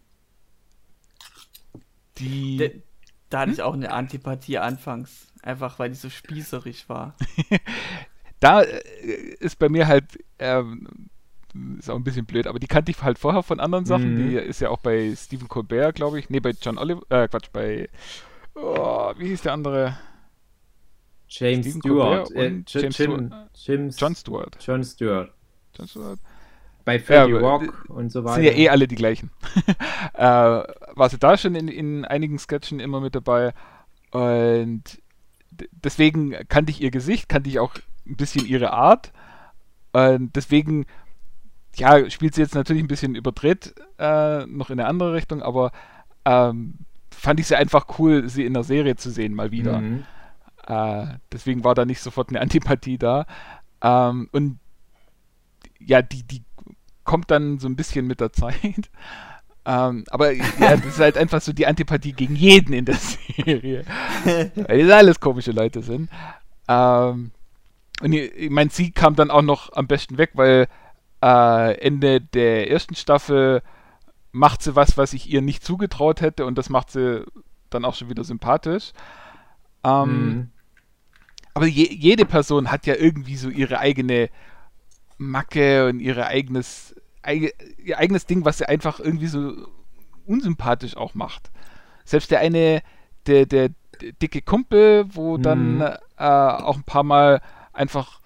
Die, De- Da hatte ich auch eine Antipathie anfangs. Einfach weil die so spießerig war. da äh, ist bei mir halt, ähm, ist auch ein bisschen blöd, aber die kannte ich halt vorher von anderen Sachen. Mhm. Die ist ja auch bei Stephen Colbert, glaube ich. Nee, bei John Oliver, äh, Quatsch, bei, oh, wie hieß der andere? James Stephen Stewart. Äh, James Jim, Stewart. James, John Stewart. John Stewart. John Stewart. Bei 30 Ja, Rock und so weiter. Sind ja eh alle die gleichen. äh, war sie da schon in, in einigen Sketchen immer mit dabei. Und deswegen kannte ich ihr Gesicht, kannte ich auch ein bisschen ihre Art. Und deswegen, ja, spielt sie jetzt natürlich ein bisschen überdreht, äh, noch in eine andere Richtung, aber ähm, fand ich sie einfach cool, sie in der Serie zu sehen, mal wieder. Mhm. Äh, deswegen war da nicht sofort eine Antipathie da. Ähm, und ja, die, die kommt dann so ein bisschen mit der Zeit. Ähm, aber ja, das ist halt einfach so die Antipathie gegen jeden in der Serie. Weil das alles komische Leute sind. Ähm, und ich, meine, sie kam dann auch noch am besten weg, weil äh, Ende der ersten Staffel macht sie was, was ich ihr nicht zugetraut hätte und das macht sie dann auch schon wieder sympathisch. Ähm, Mhm. aber je, jede Person hat ja irgendwie so ihre eigene Macke und ihre eigenes ihr eigenes Ding, was sie einfach irgendwie so unsympathisch auch macht. Selbst der eine, der, der dicke Kumpel, wo mhm. dann äh, auch ein paar Mal einfach,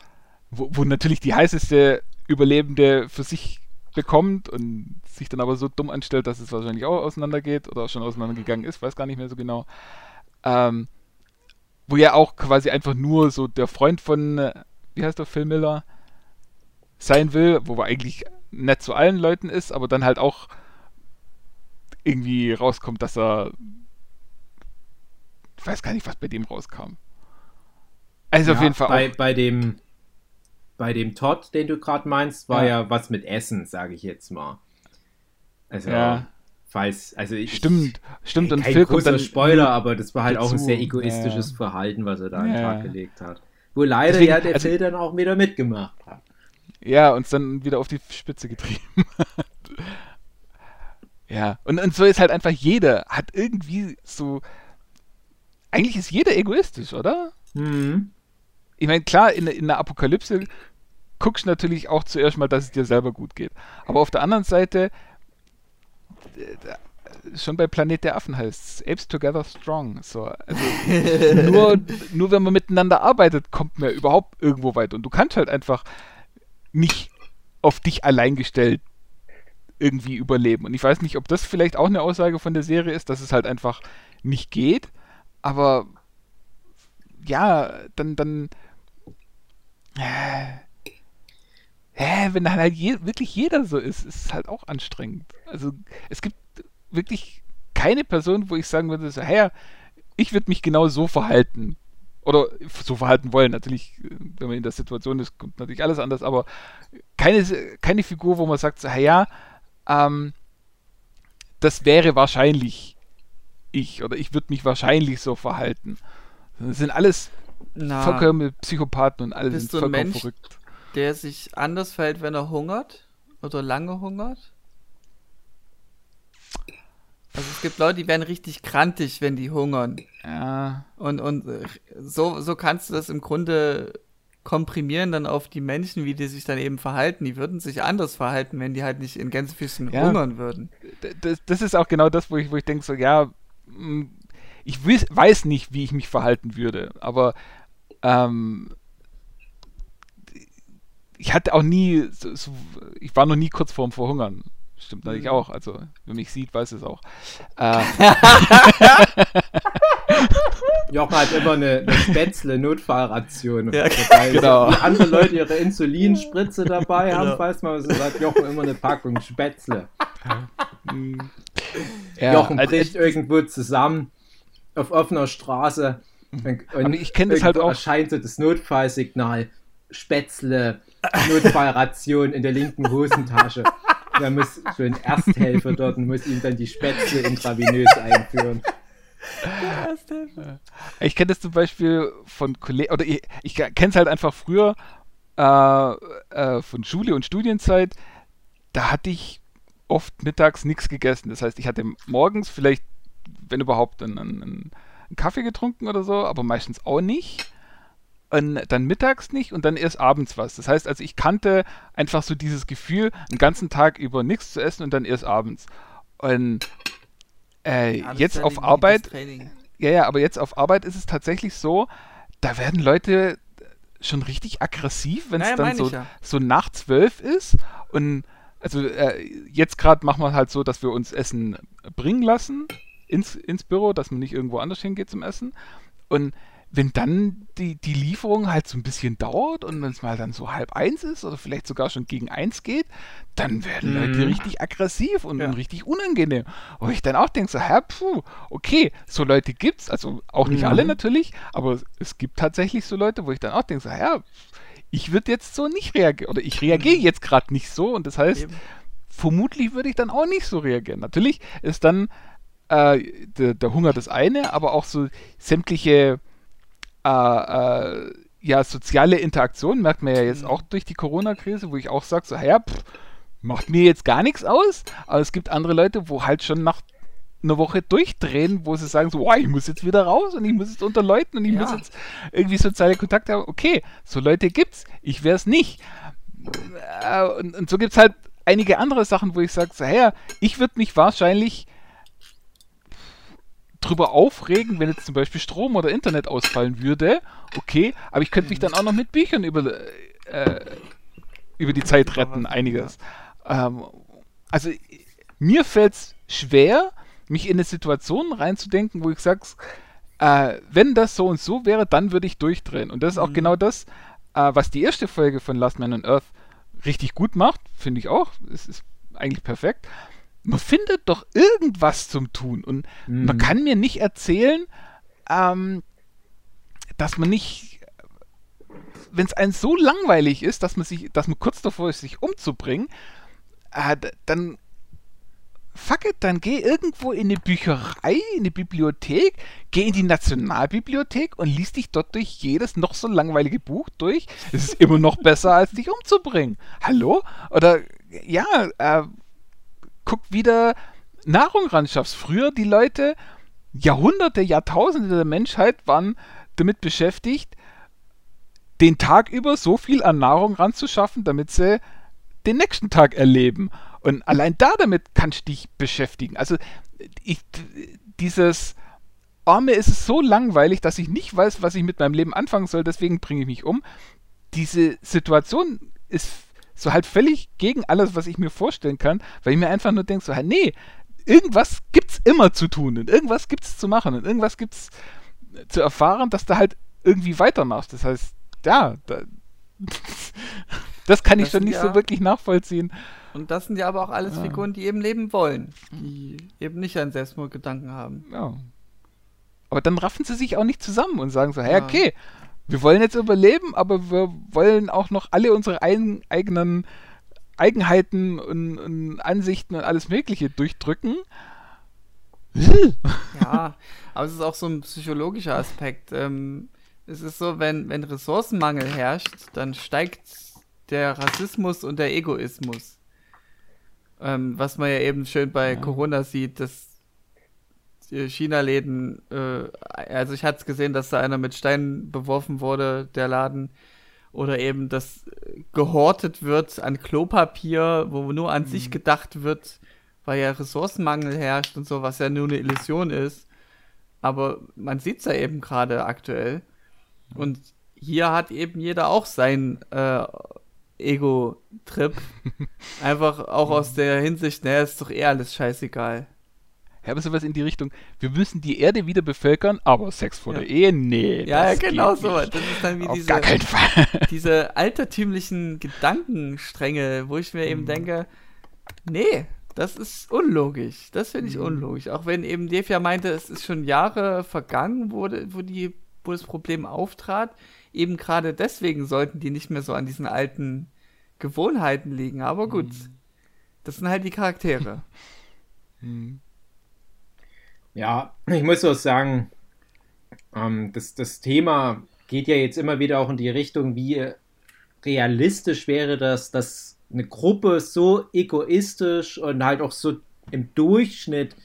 wo, wo natürlich die heißeste Überlebende für sich bekommt und sich dann aber so dumm anstellt, dass es wahrscheinlich auch auseinandergeht oder schon auseinandergegangen ist, weiß gar nicht mehr so genau. Ähm, wo ja auch quasi einfach nur so der Freund von, äh, wie heißt der, Phil Miller, sein will, wo er eigentlich nett zu allen Leuten ist, aber dann halt auch irgendwie rauskommt, dass er. Ich weiß gar nicht, was bei dem rauskam. Also ja, auf jeden Fall. Bei, auch. bei dem bei dem Todd, den du gerade meinst, war ja. ja. was mit Essen, sage ich jetzt mal. Also, ja. falls, also ich, Stimmt, stimmt. Und kein Phil großer dann Spoiler, aber das war halt dazu. auch ein sehr egoistisches ja. Verhalten, was er da an den Tag gelegt hat. Wo leider Deswegen, ja der also, Phil dann auch wieder mitgemacht hat. Ja, uns dann wieder auf die Spitze getrieben hat. ja, und, und so ist halt einfach jeder, hat irgendwie so. Eigentlich ist jeder egoistisch, oder? Mhm. Ich meine, klar, in, in der Apokalypse guckst du natürlich auch zuerst mal, dass es dir selber gut geht. Aber auf der anderen Seite, äh, schon bei Planet der Affen heißt es, Apes Together Strong. So, also nur, nur wenn man miteinander arbeitet, kommt man überhaupt irgendwo weit. Und du kannst halt einfach nicht auf dich allein gestellt irgendwie überleben. Und ich weiß nicht, ob das vielleicht auch eine Aussage von der Serie ist, dass es halt einfach nicht geht. Aber ja, dann, dann. Äh, äh, wenn dann halt je, wirklich jeder so ist, ist es halt auch anstrengend. Also es gibt wirklich keine Person, wo ich sagen würde, so, hey, ich würde mich genau so verhalten oder so verhalten wollen. Natürlich, wenn man in der Situation ist, kommt natürlich alles anders, aber keine, keine Figur, wo man sagt, so, ja, ähm, das wäre wahrscheinlich ich oder ich würde mich wahrscheinlich so verhalten. Das sind alles Na, vollkommen Psychopathen und alles sind vollkommen Mensch, verrückt. Der sich anders verhält, wenn er hungert oder lange hungert? Also es gibt Leute, die werden richtig krantig, wenn die hungern. Ja. Und, und so, so kannst du das im Grunde komprimieren dann auf die Menschen, wie die sich dann eben verhalten. Die würden sich anders verhalten, wenn die halt nicht in Gänsefüßchen ja. hungern würden. Das, das, ist auch genau das, wo ich, wo ich denke, so, ja, ich weiß nicht, wie ich mich verhalten würde, aber ähm, ich hatte auch nie, so, so, ich war noch nie kurz vorm Verhungern. Stimmt natürlich mhm. auch. Also, wer mich sieht, weiß es auch. Äh. Jochen hat immer eine, eine Spätzle-Notfallration. Ja, genau. Wenn andere Leute ihre Insulinspritze dabei genau. haben, weiß man, so hat Jochen immer eine Packung Spätzle. Ja, Jochen also, bricht irgendwo zusammen auf offener Straße. Und Aber ich kenne das halt auch. erscheint so das Notfallsignal. Spätzle, Notfallration in der linken Hosentasche da muss so ein Ersthelfer dort und muss ihm dann die Spätzle intravenös einführen. Ich kenne das zum Beispiel von Kollegen, oder ich, ich kenne es halt einfach früher äh, äh, von Schule und Studienzeit. Da hatte ich oft mittags nichts gegessen. Das heißt, ich hatte morgens vielleicht, wenn überhaupt, einen, einen Kaffee getrunken oder so, aber meistens auch nicht und dann mittags nicht und dann erst abends was. Das heißt also, ich kannte einfach so dieses Gefühl, einen ganzen Tag über nichts zu essen und dann erst abends. Und äh, ja, jetzt auf Arbeit. Ja, ja, aber jetzt auf Arbeit ist es tatsächlich so, da werden Leute schon richtig aggressiv, wenn es naja, dann so, ja. so nach zwölf ist. Und also äh, jetzt gerade machen wir halt so, dass wir uns Essen bringen lassen ins, ins Büro, dass man nicht irgendwo anders hingeht zum Essen. Und wenn dann die, die Lieferung halt so ein bisschen dauert und wenn es mal dann so halb eins ist oder vielleicht sogar schon gegen eins geht, dann werden mhm. Leute richtig aggressiv und, ja. und, richtig unangenehm. Wo ich dann auch denke, so, hä, puh, okay, so Leute gibt's, also auch nicht mhm. alle natürlich, aber es gibt tatsächlich so Leute, wo ich dann auch denke, so, ja, ich würde jetzt so nicht reagieren oder ich reagiere jetzt gerade nicht so und das heißt, Eben. vermutlich würde ich dann auch nicht so reagieren. Natürlich ist dann äh, der, der Hunger das eine, aber auch so sämtliche äh, äh, ja, soziale Interaktion merkt man ja jetzt mhm. auch durch die Corona-Krise, wo ich auch sage, so, ja, pff, macht mir jetzt gar nichts aus, aber es gibt andere Leute, wo halt schon nach einer Woche durchdrehen, wo sie sagen so, oh, ich muss jetzt wieder raus und ich muss jetzt unter Leuten und ich ja. muss jetzt irgendwie soziale Kontakte haben. Okay, so Leute gibt's. Ich wäre es nicht. Äh, und, und, so gibt's halt einige andere Sachen, wo ich sage, so, ja, ich würde mich wahrscheinlich drüber aufregen, wenn jetzt zum Beispiel Strom oder Internet ausfallen würde. Okay, aber ich könnte mich dann auch noch mit Büchern über, äh, über die Zeit retten, einiges. Ähm, also mir fällt es schwer, mich in eine Situation reinzudenken, wo ich sage, äh, wenn das so und so wäre, dann würde ich durchdrehen. Und das ist auch mhm. genau das, äh, was die erste Folge von Last Man on Earth richtig gut macht, finde ich auch. Es ist eigentlich perfekt. Man findet doch irgendwas zum Tun. Und mhm. man kann mir nicht erzählen, ähm, dass man nicht, wenn es einem so langweilig ist, dass man sich, dass man kurz davor ist, sich umzubringen, äh, dann fuck it, dann geh irgendwo in eine Bücherei, in eine Bibliothek, geh in die Nationalbibliothek und liest dich dort durch jedes noch so langweilige Buch durch. Es ist immer noch besser, als dich umzubringen. Hallo? Oder ja, äh, guck wieder Nahrung ran schaffst. Früher die Leute, Jahrhunderte, Jahrtausende der Menschheit waren damit beschäftigt, den Tag über so viel an Nahrung ranzuschaffen, damit sie den nächsten Tag erleben. Und allein da damit kannst du dich beschäftigen. Also ich, dieses mir ist es so langweilig, dass ich nicht weiß, was ich mit meinem Leben anfangen soll, deswegen bringe ich mich um. Diese Situation ist so halt völlig gegen alles, was ich mir vorstellen kann, weil ich mir einfach nur denke, so halt, nee, irgendwas gibt's immer zu tun und irgendwas gibt's zu machen und irgendwas gibt's zu erfahren, dass du halt irgendwie weitermachst. Das heißt, ja, da, das kann ich das schon nicht ja, so wirklich nachvollziehen. Und das sind ja aber auch alles ja. Figuren, die eben leben wollen, die eben nicht an Selbstmordgedanken haben. Ja. Aber dann raffen sie sich auch nicht zusammen und sagen so, hey, okay, wir wollen jetzt überleben, aber wir wollen auch noch alle unsere ein, eigenen Eigenheiten und, und, Ansichten und alles Mögliche durchdrücken. ja, aber es ist auch so ein psychologischer Aspekt. Ähm, es ist so, wenn, wenn Ressourcenmangel herrscht, dann steigt der Rassismus und der Egoismus. Ähm, was man ja eben schön bei ja. Corona sieht, dass China-Läden, äh, also ich hatte es gesehen, dass da einer mit Steinen beworfen wurde, der Laden. Oder eben, dass gehortet wird an Klopapier, wo nur an mhm. sich gedacht wird, weil ja Ressourcenmangel herrscht und so, was ja nur eine Illusion ist. Aber man sieht es ja eben gerade aktuell. Und hier hat eben jeder auch sein äh, Ego-Trip. Einfach auch aus der Hinsicht, naja, ist doch eh alles scheißegal. Aber sowas in die Richtung, wir müssen die Erde wieder bevölkern, aber Sex vor ja. der Ehe, nee. Ja, ja genau so. Das ist dann wie Auf diese, gar keinen Fall. diese altertümlichen Gedankenstränge, wo ich mir eben mhm. denke, nee, das ist unlogisch. Das finde ich mhm. unlogisch. Auch wenn eben Dave ja meinte, es ist schon Jahre vergangen, wo, wo, die, wo das Problem auftrat. Eben gerade deswegen sollten die nicht mehr so an diesen alten Gewohnheiten liegen. Aber gut, mhm. das sind halt die Charaktere. Mhm. Ja, ich muss auch sagen, ähm, das, das Thema geht ja jetzt immer wieder auch in die Richtung, wie realistisch wäre das, dass eine Gruppe so egoistisch und halt auch so im Durchschnitt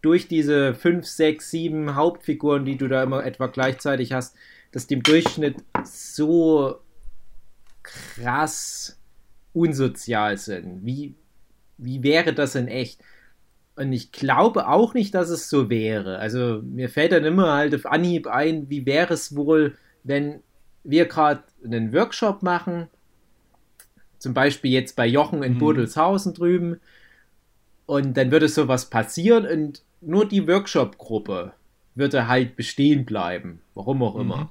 durch diese fünf, sechs, sieben Hauptfiguren, die du da immer etwa gleichzeitig hast, dass die im Durchschnitt so krass unsozial sind. Wie, wie wäre das in echt? Und ich glaube auch nicht, dass es so wäre. Also mir fällt dann immer halt auf Anhieb ein, wie wäre es wohl, wenn wir gerade einen Workshop machen, zum Beispiel jetzt bei Jochen in mhm. Bodelshausen drüben, und dann würde sowas passieren und nur die Workshop-Gruppe würde halt bestehen bleiben, warum auch immer. Mhm.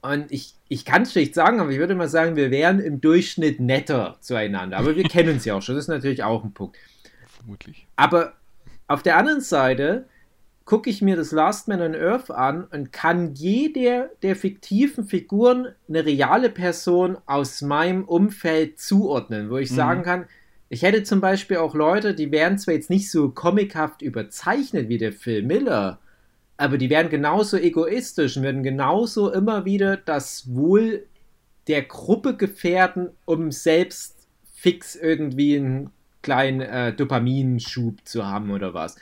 Und ich, ich kann es schlecht sagen, aber ich würde mal sagen, wir wären im Durchschnitt netter zueinander. Aber wir kennen uns ja auch schon, das ist natürlich auch ein Punkt vermutlich. Aber auf der anderen Seite gucke ich mir das Last Man on Earth an und kann jede der fiktiven Figuren eine reale Person aus meinem Umfeld zuordnen, wo ich mhm. sagen kann, ich hätte zum Beispiel auch Leute, die wären zwar jetzt nicht so comichaft überzeichnet wie der Phil Miller, aber die wären genauso egoistisch und würden genauso immer wieder das Wohl der Gruppe gefährden, um selbst fix irgendwie ein kleinen äh, Dopaminschub zu haben oder was.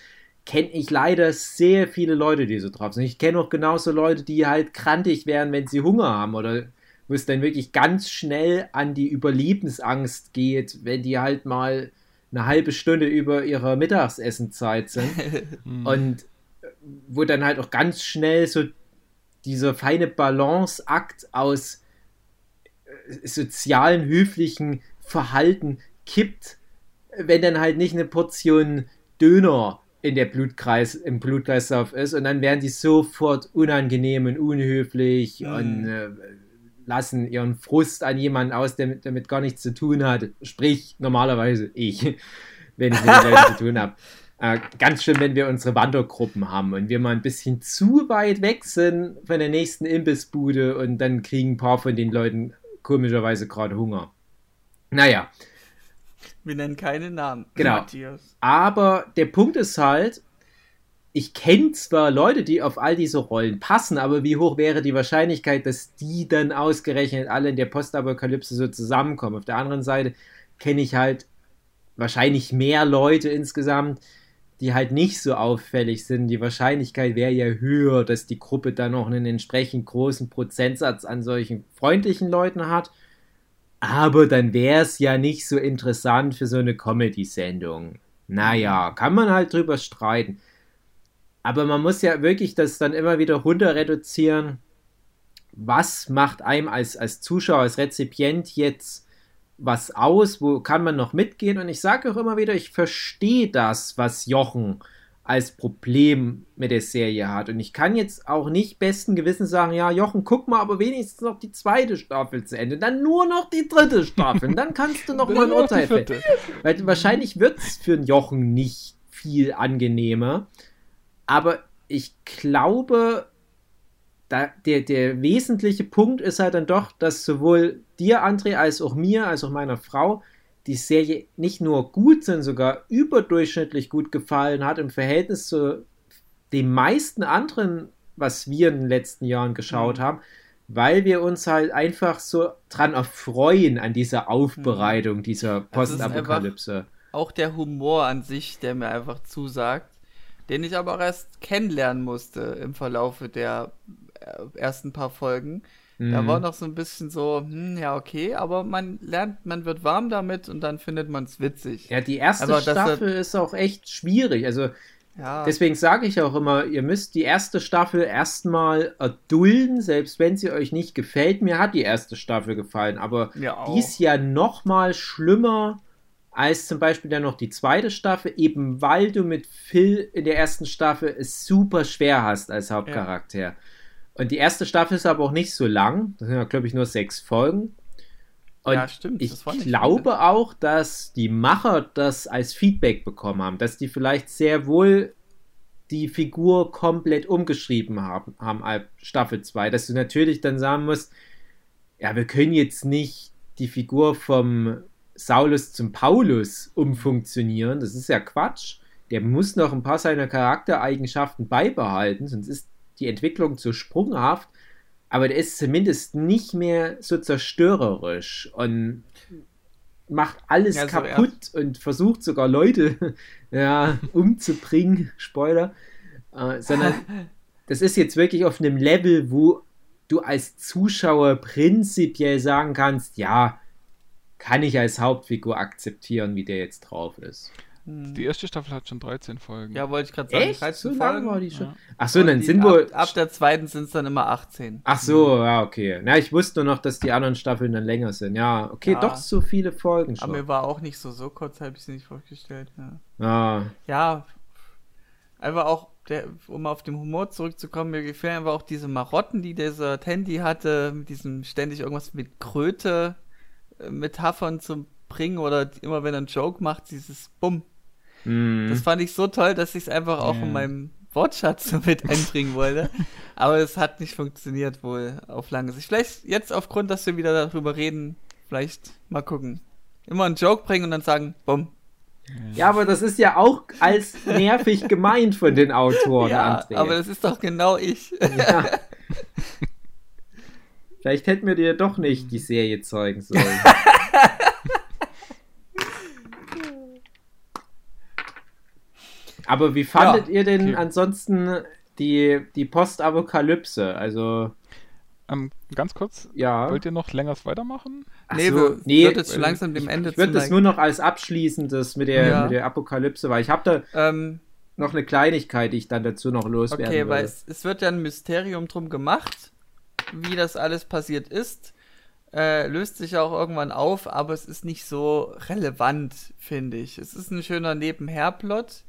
Kenne ich leider sehr viele Leute, die so drauf sind. Ich kenne auch genauso Leute, die halt krantig wären, wenn sie Hunger haben oder wo es dann wirklich ganz schnell an die Überlebensangst geht, wenn die halt mal eine halbe Stunde über ihrer Mittagsessenzeit sind und wo dann halt auch ganz schnell so dieser feine Balanceakt aus äh, sozialen, höflichen Verhalten kippt, wenn dann halt nicht eine Portion Döner in der Blutkreis, im Blutkreislauf ist und dann werden die sofort unangenehm und unhöflich mhm. und äh, lassen ihren Frust an jemanden aus, der mit, damit gar nichts zu tun hat. Sprich, normalerweise ich, wenn ich mit den Leuten zu tun habe. Äh, ganz schön, wenn wir unsere Wandergruppen haben und wir mal ein bisschen zu weit weg sind von der nächsten Imbissbude und dann kriegen ein paar von den Leuten komischerweise gerade Hunger. Naja. Wir nennen keine Namen. Genau. Matthias. Aber der Punkt ist halt, ich kenne zwar Leute, die auf all diese Rollen passen, aber wie hoch wäre die Wahrscheinlichkeit, dass die dann ausgerechnet alle in der Postapokalypse so zusammenkommen? Auf der anderen Seite kenne ich halt wahrscheinlich mehr Leute insgesamt, die halt nicht so auffällig sind. Die Wahrscheinlichkeit wäre ja höher, dass die Gruppe dann noch einen entsprechend großen Prozentsatz an solchen freundlichen Leuten hat. Aber dann wäre es ja nicht so interessant für so eine Comedy-Sendung. Naja, kann man halt drüber streiten. Aber man muss ja wirklich das dann immer wieder runter reduzieren. Was macht einem als, als Zuschauer, als Rezipient jetzt was aus, wo kann man noch mitgehen. Und ich sage auch immer wieder, ich verstehe das, was Jochen als Problem mit der Serie hat. Und ich kann jetzt auch nicht besten Gewissen sagen, ja, Jochen, guck mal, aber wenigstens noch die zweite Staffel zu Ende. Dann nur noch die dritte Staffel. dann kannst du noch mal ein Urteil fällen. Weil wahrscheinlich wird es für einen Jochen nicht viel angenehmer. Aber ich glaube, da, der, der wesentliche Punkt ist halt dann doch, dass sowohl dir, André, als auch mir, als auch meiner Frau die Serie nicht nur gut, sondern sogar überdurchschnittlich gut gefallen hat im Verhältnis zu den meisten anderen, was wir in den letzten Jahren geschaut mhm. haben, weil wir uns halt einfach so dran erfreuen an dieser Aufbereitung mhm. dieser Postapokalypse. Auch der Humor an sich, der mir einfach zusagt, den ich aber auch erst kennenlernen musste im Verlaufe der äh, ersten paar Folgen. Mhm. Da war noch so ein bisschen so, hm, ja, okay, aber man lernt, man wird warm damit und dann findet man es witzig. Ja, die erste aber Staffel ist auch echt schwierig. Also, ja. deswegen sage ich auch immer, ihr müsst die erste Staffel erstmal erdulden, selbst wenn sie euch nicht gefällt. Mir hat die erste Staffel gefallen, aber ja, die ist ja noch mal schlimmer als zum Beispiel dann noch die zweite Staffel, eben weil du mit Phil in der ersten Staffel es super schwer hast als Hauptcharakter. Ja. Und die erste Staffel ist aber auch nicht so lang. Das sind ja, glaube ich, nur sechs Folgen. Und ja, stimmt. Ich glaube viel. auch, dass die Macher das als Feedback bekommen haben, dass die vielleicht sehr wohl die Figur komplett umgeschrieben haben, haben ab Staffel 2. Dass du natürlich dann sagen musst, ja, wir können jetzt nicht die Figur vom Saulus zum Paulus umfunktionieren. Das ist ja Quatsch. Der muss noch ein paar seiner Charaktereigenschaften beibehalten, sonst ist die Entwicklung zu sprunghaft, aber der ist zumindest nicht mehr so zerstörerisch und macht alles ja, so kaputt und versucht sogar Leute ja, umzubringen, Spoiler, äh, sondern das ist jetzt wirklich auf einem Level, wo du als Zuschauer prinzipiell sagen kannst, ja, kann ich als Hauptfigur akzeptieren, wie der jetzt drauf ist. Hm. Die erste Staffel hat schon 13 Folgen. Ja, wollte ich gerade sagen. Echt? 13 so Folgen war die schon. Ja. Ach so, dann sind wohl. Ab, ab, der zweiten sind es dann immer 18. Ach so, ja, okay. Na, ich wusste nur noch, dass die anderen Staffeln dann länger sind. Ja, okay, ja. doch so viele Folgen schon. Aber mir war auch nicht so, so kurz, habe ich sie nicht vorgestellt. Ja. Ah. Ja, einfach auch, der, um auf den Humor zurückzukommen, mir gefallen einfach auch diese Marotten, die dieser Tandy hatte, mit diesem ständig irgendwas mit Kröte, äh, Metaphern zu bringen oder immer wenn er einen Joke macht, dieses Bumm, Mm. Das fand ich so toll, dass ich es einfach auch yeah. in meinem Wortschatz so mit einbringen wollte. Aber es hat nicht funktioniert wohl auf lange Sicht. Vielleicht jetzt aufgrund, dass wir wieder darüber reden, vielleicht mal gucken. Immer einen Joke bringen und dann sagen, bumm. Ja, aber das ist ja auch als nervig gemeint von den Autoren. Ja, André. aber das ist doch genau ich. Ja. Vielleicht hätten wir dir doch nicht die Serie zeigen sollen. Aber wie fandet ja, ihr denn okay. ansonsten die, die Postapokalypse? Also. Ähm, ganz kurz, Ja. wollt ihr noch länger weitermachen? Ach nee, so, wir nee, wird jetzt langsam dem Ende Ich würde das nur noch als abschließendes mit der, Ja. mit der Apokalypse, weil ich habe da Ähm, noch eine Kleinigkeit, die ich dann dazu noch loswerden okay, weil würde. es, es wird ja ein Mysterium drum gemacht, wie das alles passiert ist. Äh, löst sich ja auch irgendwann auf, aber es ist nicht so relevant, finde ich. Es ist ein schöner Nebenherplot,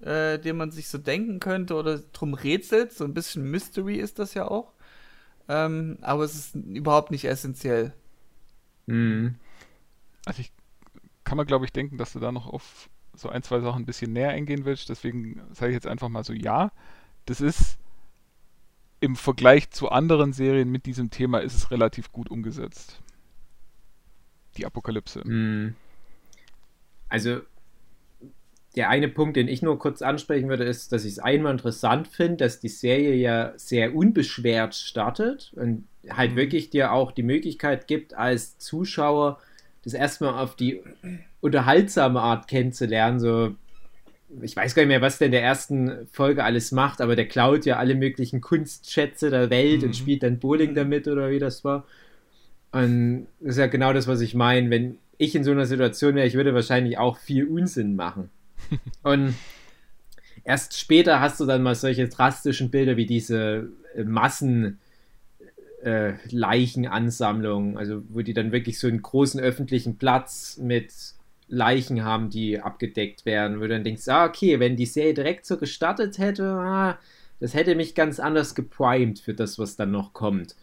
äh, den man sich so denken könnte oder drum rätselt. So ein bisschen Mystery ist das ja auch. Ähm, aber es ist überhaupt nicht essentiell. Mhm. Also ich kann man, glaube ich, denken, dass du da noch auf so ein, zwei Sachen ein bisschen näher eingehen willst. Deswegen sage ich jetzt einfach mal so, ja, das ist im Vergleich zu anderen Serien mit diesem Thema ist es relativ gut umgesetzt. Die Apokalypse. Mhm. Also, der eine Punkt, den ich nur kurz ansprechen würde, ist, dass ich es einmal interessant finde, dass die Serie ja sehr unbeschwert startet und halt Mhm. wirklich dir auch die Möglichkeit gibt, als Zuschauer das erstmal auf die unterhaltsame Art kennenzulernen. So, ich weiß gar nicht mehr, was der in der ersten Folge alles macht, aber der klaut ja alle möglichen Kunstschätze der Welt Mhm. und spielt dann Bowling damit oder wie das war. Und das ist ja genau das, was ich meine. Wenn ich in so einer Situation wäre, ich würde wahrscheinlich auch viel Unsinn machen. Und erst später hast du dann mal solche drastischen Bilder wie diese äh, Massen. Äh, Leichenansammlungen, also wo die dann wirklich so einen großen öffentlichen Platz mit Leichen haben, die abgedeckt werden, wo du dann denkst, ah, okay, wenn die Serie direkt so gestartet hätte, ah, das hätte mich ganz anders geprimed für das, was dann noch kommt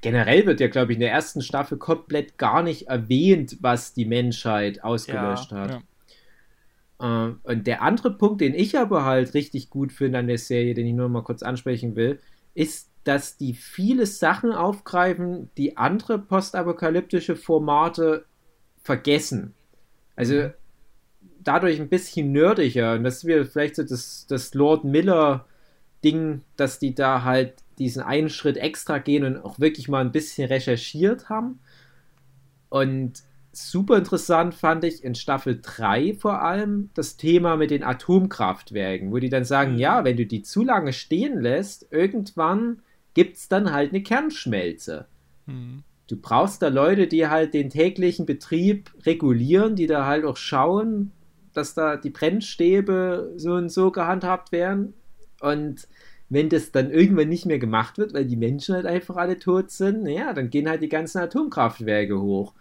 generell wird ja, glaube ich, in der ersten Staffel komplett gar nicht erwähnt, was die Menschheit ausgelöscht hat. Ja. Äh, und der andere Punkt, den ich aber halt richtig gut finde an der Serie, den ich nur mal kurz ansprechen will, ist, dass die viele Sachen aufgreifen, die andere postapokalyptische Formate vergessen. Also dadurch ein bisschen nerdiger. Und das ist wieder vielleicht so das, das Lord Miller-Ding, dass die da halt diesen einen Schritt extra gehen und auch wirklich mal ein bisschen recherchiert haben. Und super interessant fand ich in Staffel 3 vor allem das Thema mit den Atomkraftwerken, wo die dann sagen, ja, wenn du die zu lange stehen lässt, irgendwann gibt es dann halt eine Kernschmelze. Hm. Du brauchst da Leute, die halt den täglichen Betrieb regulieren, die da halt auch schauen, dass da die Brennstäbe so und so gehandhabt werden. Und wenn das dann irgendwann nicht mehr gemacht wird, weil die Menschen halt einfach alle tot sind, naja, dann gehen halt die ganzen Atomkraftwerke hoch.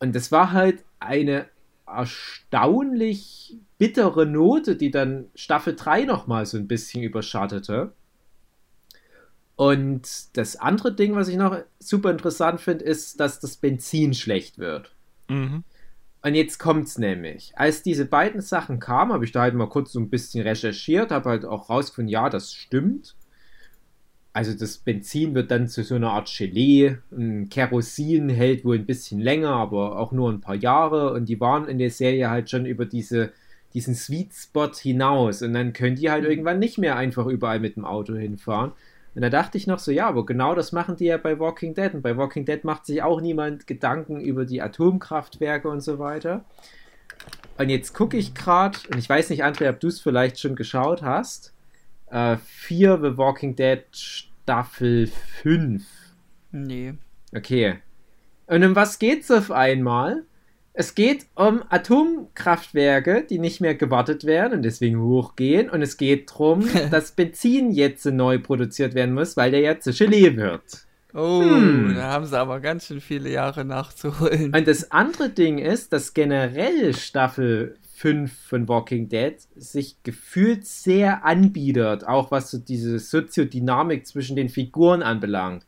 Und das war halt eine erstaunlich bittere Note, die dann Staffel 3 nochmal so ein bisschen überschattete. Und das andere Ding, was ich noch super interessant finde, ist, dass das Benzin schlecht wird. Mhm. Und jetzt kommt's nämlich. Als diese beiden Sachen kamen, habe ich da halt mal kurz so ein bisschen recherchiert, habe halt auch rausgefunden, ja, das stimmt. Also das Benzin wird dann zu so einer Art Gelee. Kerosin hält wohl ein bisschen länger, aber auch nur ein paar Jahre. Und die waren in der Serie halt schon über diese, diesen Sweet Spot hinaus. Und dann können die halt irgendwann nicht mehr einfach überall mit dem Auto hinfahren. Und da dachte ich noch so, ja, aber genau das machen die ja bei Walking Dead. Und bei Walking Dead macht sich auch niemand Gedanken über die Atomkraftwerke und so weiter. Und jetzt gucke ich gerade, und ich weiß nicht, André, ob du es vielleicht schon geschaut hast. Äh, 4 The Walking Dead Staffel 5. Nee. Okay. Und um was geht's auf einmal? Es geht um Atomkraftwerke, die nicht mehr gewartet werden und deswegen hochgehen. Und es geht darum, dass Benzin jetzt neu produziert werden muss, weil der ja zu Gelee wird. Oh, Hm. da haben sie aber ganz schön viele Jahre nachzuholen. Und das andere Ding ist, dass generell Staffel 5 von Walking Dead sich gefühlt sehr anbietet, auch was so diese Soziodynamik zwischen den Figuren anbelangt,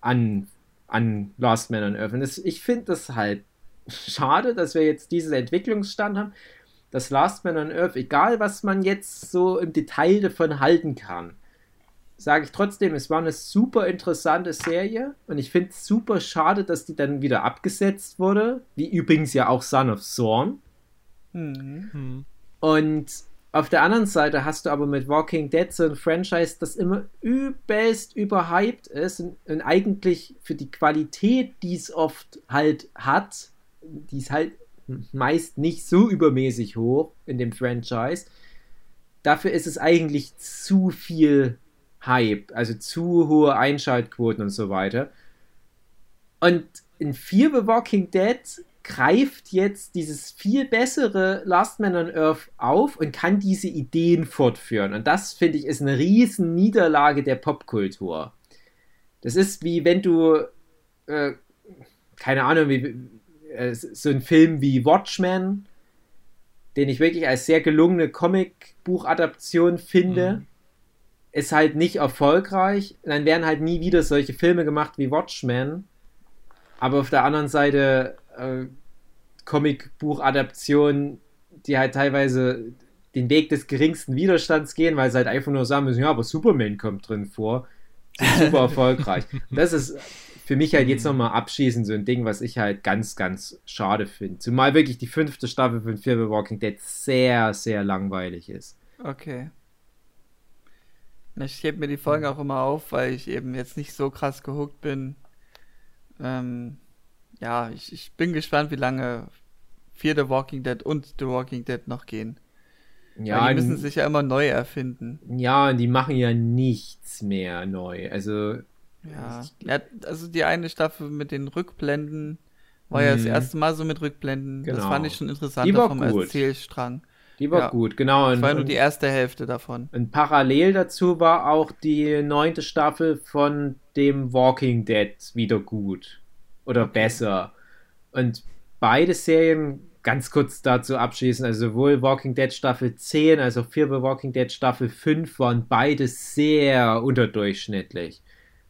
an, an Last Man on Earth. Und das, ich finde das halt schade, dass wir jetzt diesen Entwicklungsstand haben, dass Last Man on Earth, egal was man jetzt so im Detail davon halten kann, sage ich trotzdem, es war eine super interessante Serie und ich finde es super schade, dass die dann wieder abgesetzt wurde, wie übrigens ja auch Son of Thorn. Hm. Hm. Und auf der anderen Seite hast du aber mit Walking Dead so ein Franchise, das immer übelst überhyped ist und, und eigentlich für die Qualität, die es oft halt hat, die ist halt meist nicht so übermäßig hoch in dem Franchise. Dafür ist es eigentlich zu viel Hype, also zu hohe Einschaltquoten und so weiter. Und in Fear the Walking Dead greift jetzt dieses viel bessere Last Man on Earth auf und kann diese Ideen fortführen. Und das, finde ich, ist eine riesen Niederlage der Popkultur. Das ist wie wenn du, äh, keine Ahnung, wie, äh, so ein Film wie Watchmen, den ich wirklich als sehr gelungene Comicbuchadaption finde, mhm. ist halt nicht erfolgreich. Dann werden halt nie wieder solche Filme gemacht wie Watchmen. Aber auf der anderen Seite äh, Comicbuchadaptionen, die halt teilweise den Weg des geringsten Widerstands gehen, weil sie halt einfach nur sagen müssen, ja, aber Superman kommt drin vor, super erfolgreich. das ist für mich halt jetzt nochmal abschließend so ein Ding, was ich halt ganz, ganz schade finde. Zumal wirklich die fünfte Staffel von Fear the Walking Dead sehr, sehr langweilig ist. Okay. Ich hebe mir die Folgen auch immer auf, weil ich eben jetzt nicht so krass gehuckt bin. Ähm, ja, ich, ich bin gespannt, wie lange Fear the Walking Dead und The Walking Dead noch gehen. Ja, Weil die müssen sich ja immer neu erfinden. Ja, und die machen ja nichts mehr neu. Also. Ja, ja also die eine Staffel mit den Rückblenden war mhm. ja das mhm. erste Mal so mit Rückblenden. Genau. Das fand ich schon interessant vom gut. Erzählstrang. Die war ja. gut, genau. Das war nur die erste Hälfte davon. Und parallel dazu war auch die neunte Staffel von dem Walking Dead wieder gut oder besser. Und beide Serien, ganz kurz dazu abschließen, also sowohl Walking Dead Staffel 10 als auch Fear the Walking Dead Staffel 5 waren beide sehr unterdurchschnittlich.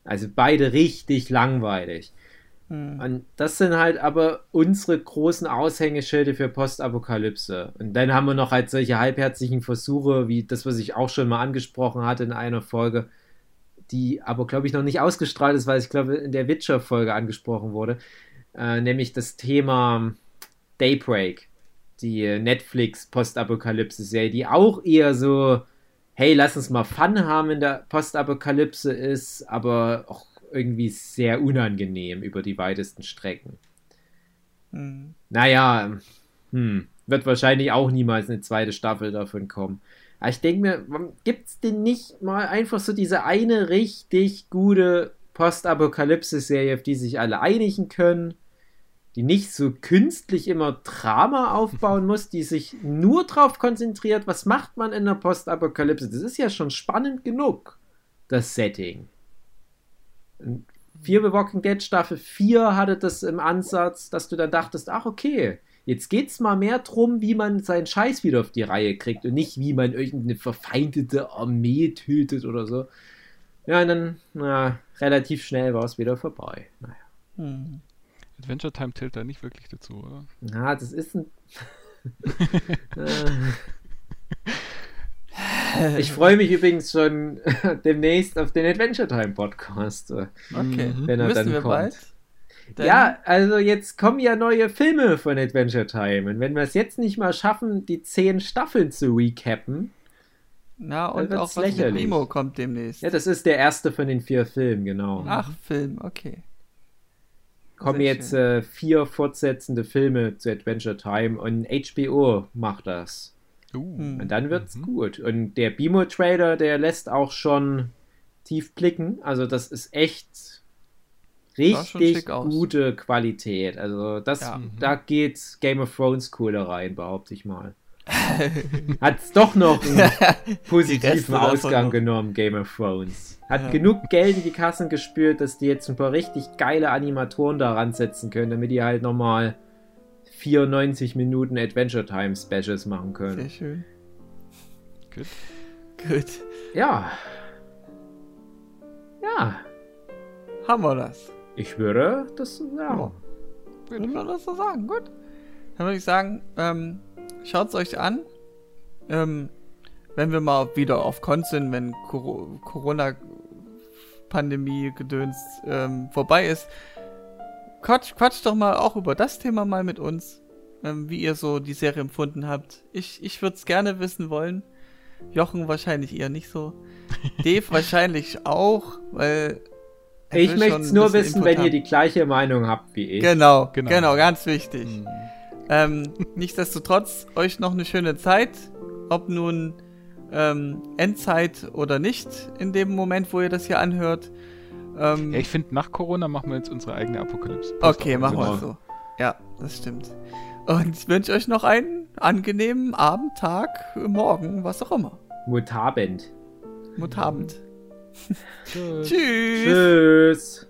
Also beide richtig langweilig. Hm. Und das sind halt aber unsere großen Aushängeschilde für Postapokalypse. Und dann haben wir noch halt solche halbherzigen Versuche, wie das, was ich auch schon mal angesprochen hatte in einer Folge, die aber, glaube ich, noch nicht ausgestrahlt ist, weil ich glaube, in der Witcher-Folge angesprochen wurde, äh, nämlich das Thema Daybreak, die Netflix-Postapokalypse-Serie, die auch eher so, hey, lass uns mal Fun haben in der Postapokalypse ist, aber auch irgendwie sehr unangenehm über die weitesten Strecken. Hm. Naja, hm, wird wahrscheinlich auch niemals eine zweite Staffel davon kommen. Aber ich denke mir, gibt es denn nicht mal einfach so diese eine richtig gute Postapokalypse-Serie, auf die sich alle einigen können, die nicht so künstlich immer Drama aufbauen muss, die sich nur darauf konzentriert, was macht man in der Postapokalypse. Das ist ja schon spannend genug, das Setting. Fear the Walking Dead Staffel 4 hatte das im Ansatz, dass du dann dachtest, ach okay, Jetzt geht es mal mehr darum, wie man seinen Scheiß wieder auf die Reihe kriegt und nicht, wie man irgendeine verfeindete Armee tötet oder so. Ja, und dann, na, relativ schnell war es wieder vorbei. Naja. Hm. Adventure Time zählt da nicht wirklich dazu, oder? Na, das ist ein. ich freue mich übrigens schon demnächst auf den Adventure Time Podcast. Okay, wenn er Müssen dann wir kommt. Bald? Dann ja, also jetzt kommen ja neue Filme von Adventure Time. Und wenn wir es jetzt nicht mal schaffen, die zehn Staffeln zu recappen. Na, und auch was lächerlich. mit Nemo kommt demnächst. Ja, das ist der erste von den vier Filmen, genau. Ach, Film, okay. Kommen Sehr jetzt äh, vier fortsetzende Filme zu Adventure Time und HBO macht das. Uh. Und dann wird's mhm. gut. Und der Bimo-Trailer, der lässt auch schon tief blicken. Also das ist echt richtig gute Qualität. Also das, ja. da geht Game of Thrones Kohle rein, behaupte ich mal. Hat es doch noch einen positiven Ausgang genommen, Game of Thrones. Hat ja. genug Geld in die Kassen gespürt, dass die jetzt ein paar richtig geile Animatoren daran setzen können, damit die halt nochmal 94 Minuten Adventure Time Specials machen können. Sehr schön. Gut. Gut. Ja. Ja. Haben wir das. Ich würde das sagen. Ja. Würde man das so sagen. Gut. Dann würde ich sagen, ähm, schaut es euch an. Ähm, wenn wir mal wieder auf Con sind, wenn Cor Corona-Pandemie-Gedöns ähm, vorbei ist, quatsch, quatsch doch mal auch über das Thema mal mit uns, ähm, wie ihr so die Serie empfunden habt. Ich, ich würde es gerne wissen wollen. Jochen wahrscheinlich eher nicht so. Dave wahrscheinlich auch, weil ich möchte es nur wissen, Input wenn haben. ihr die gleiche Meinung habt wie ich. Genau, genau, genau ganz wichtig. Mhm. Ähm, nichtsdestotrotz, euch noch eine schöne Zeit. Ob nun ähm, Endzeit oder nicht in dem Moment, wo ihr das hier anhört. Ähm, Ja, ich finde, nach Corona machen wir jetzt unsere eigene Apokalypse. okay, machen wir Genau. es so. Ja, das stimmt. Und ich wünsche euch noch einen angenehmen Abend, Tag, Morgen, was auch immer. Mutabend. Mutabend. Tschüss. Tschüss. Tschüss.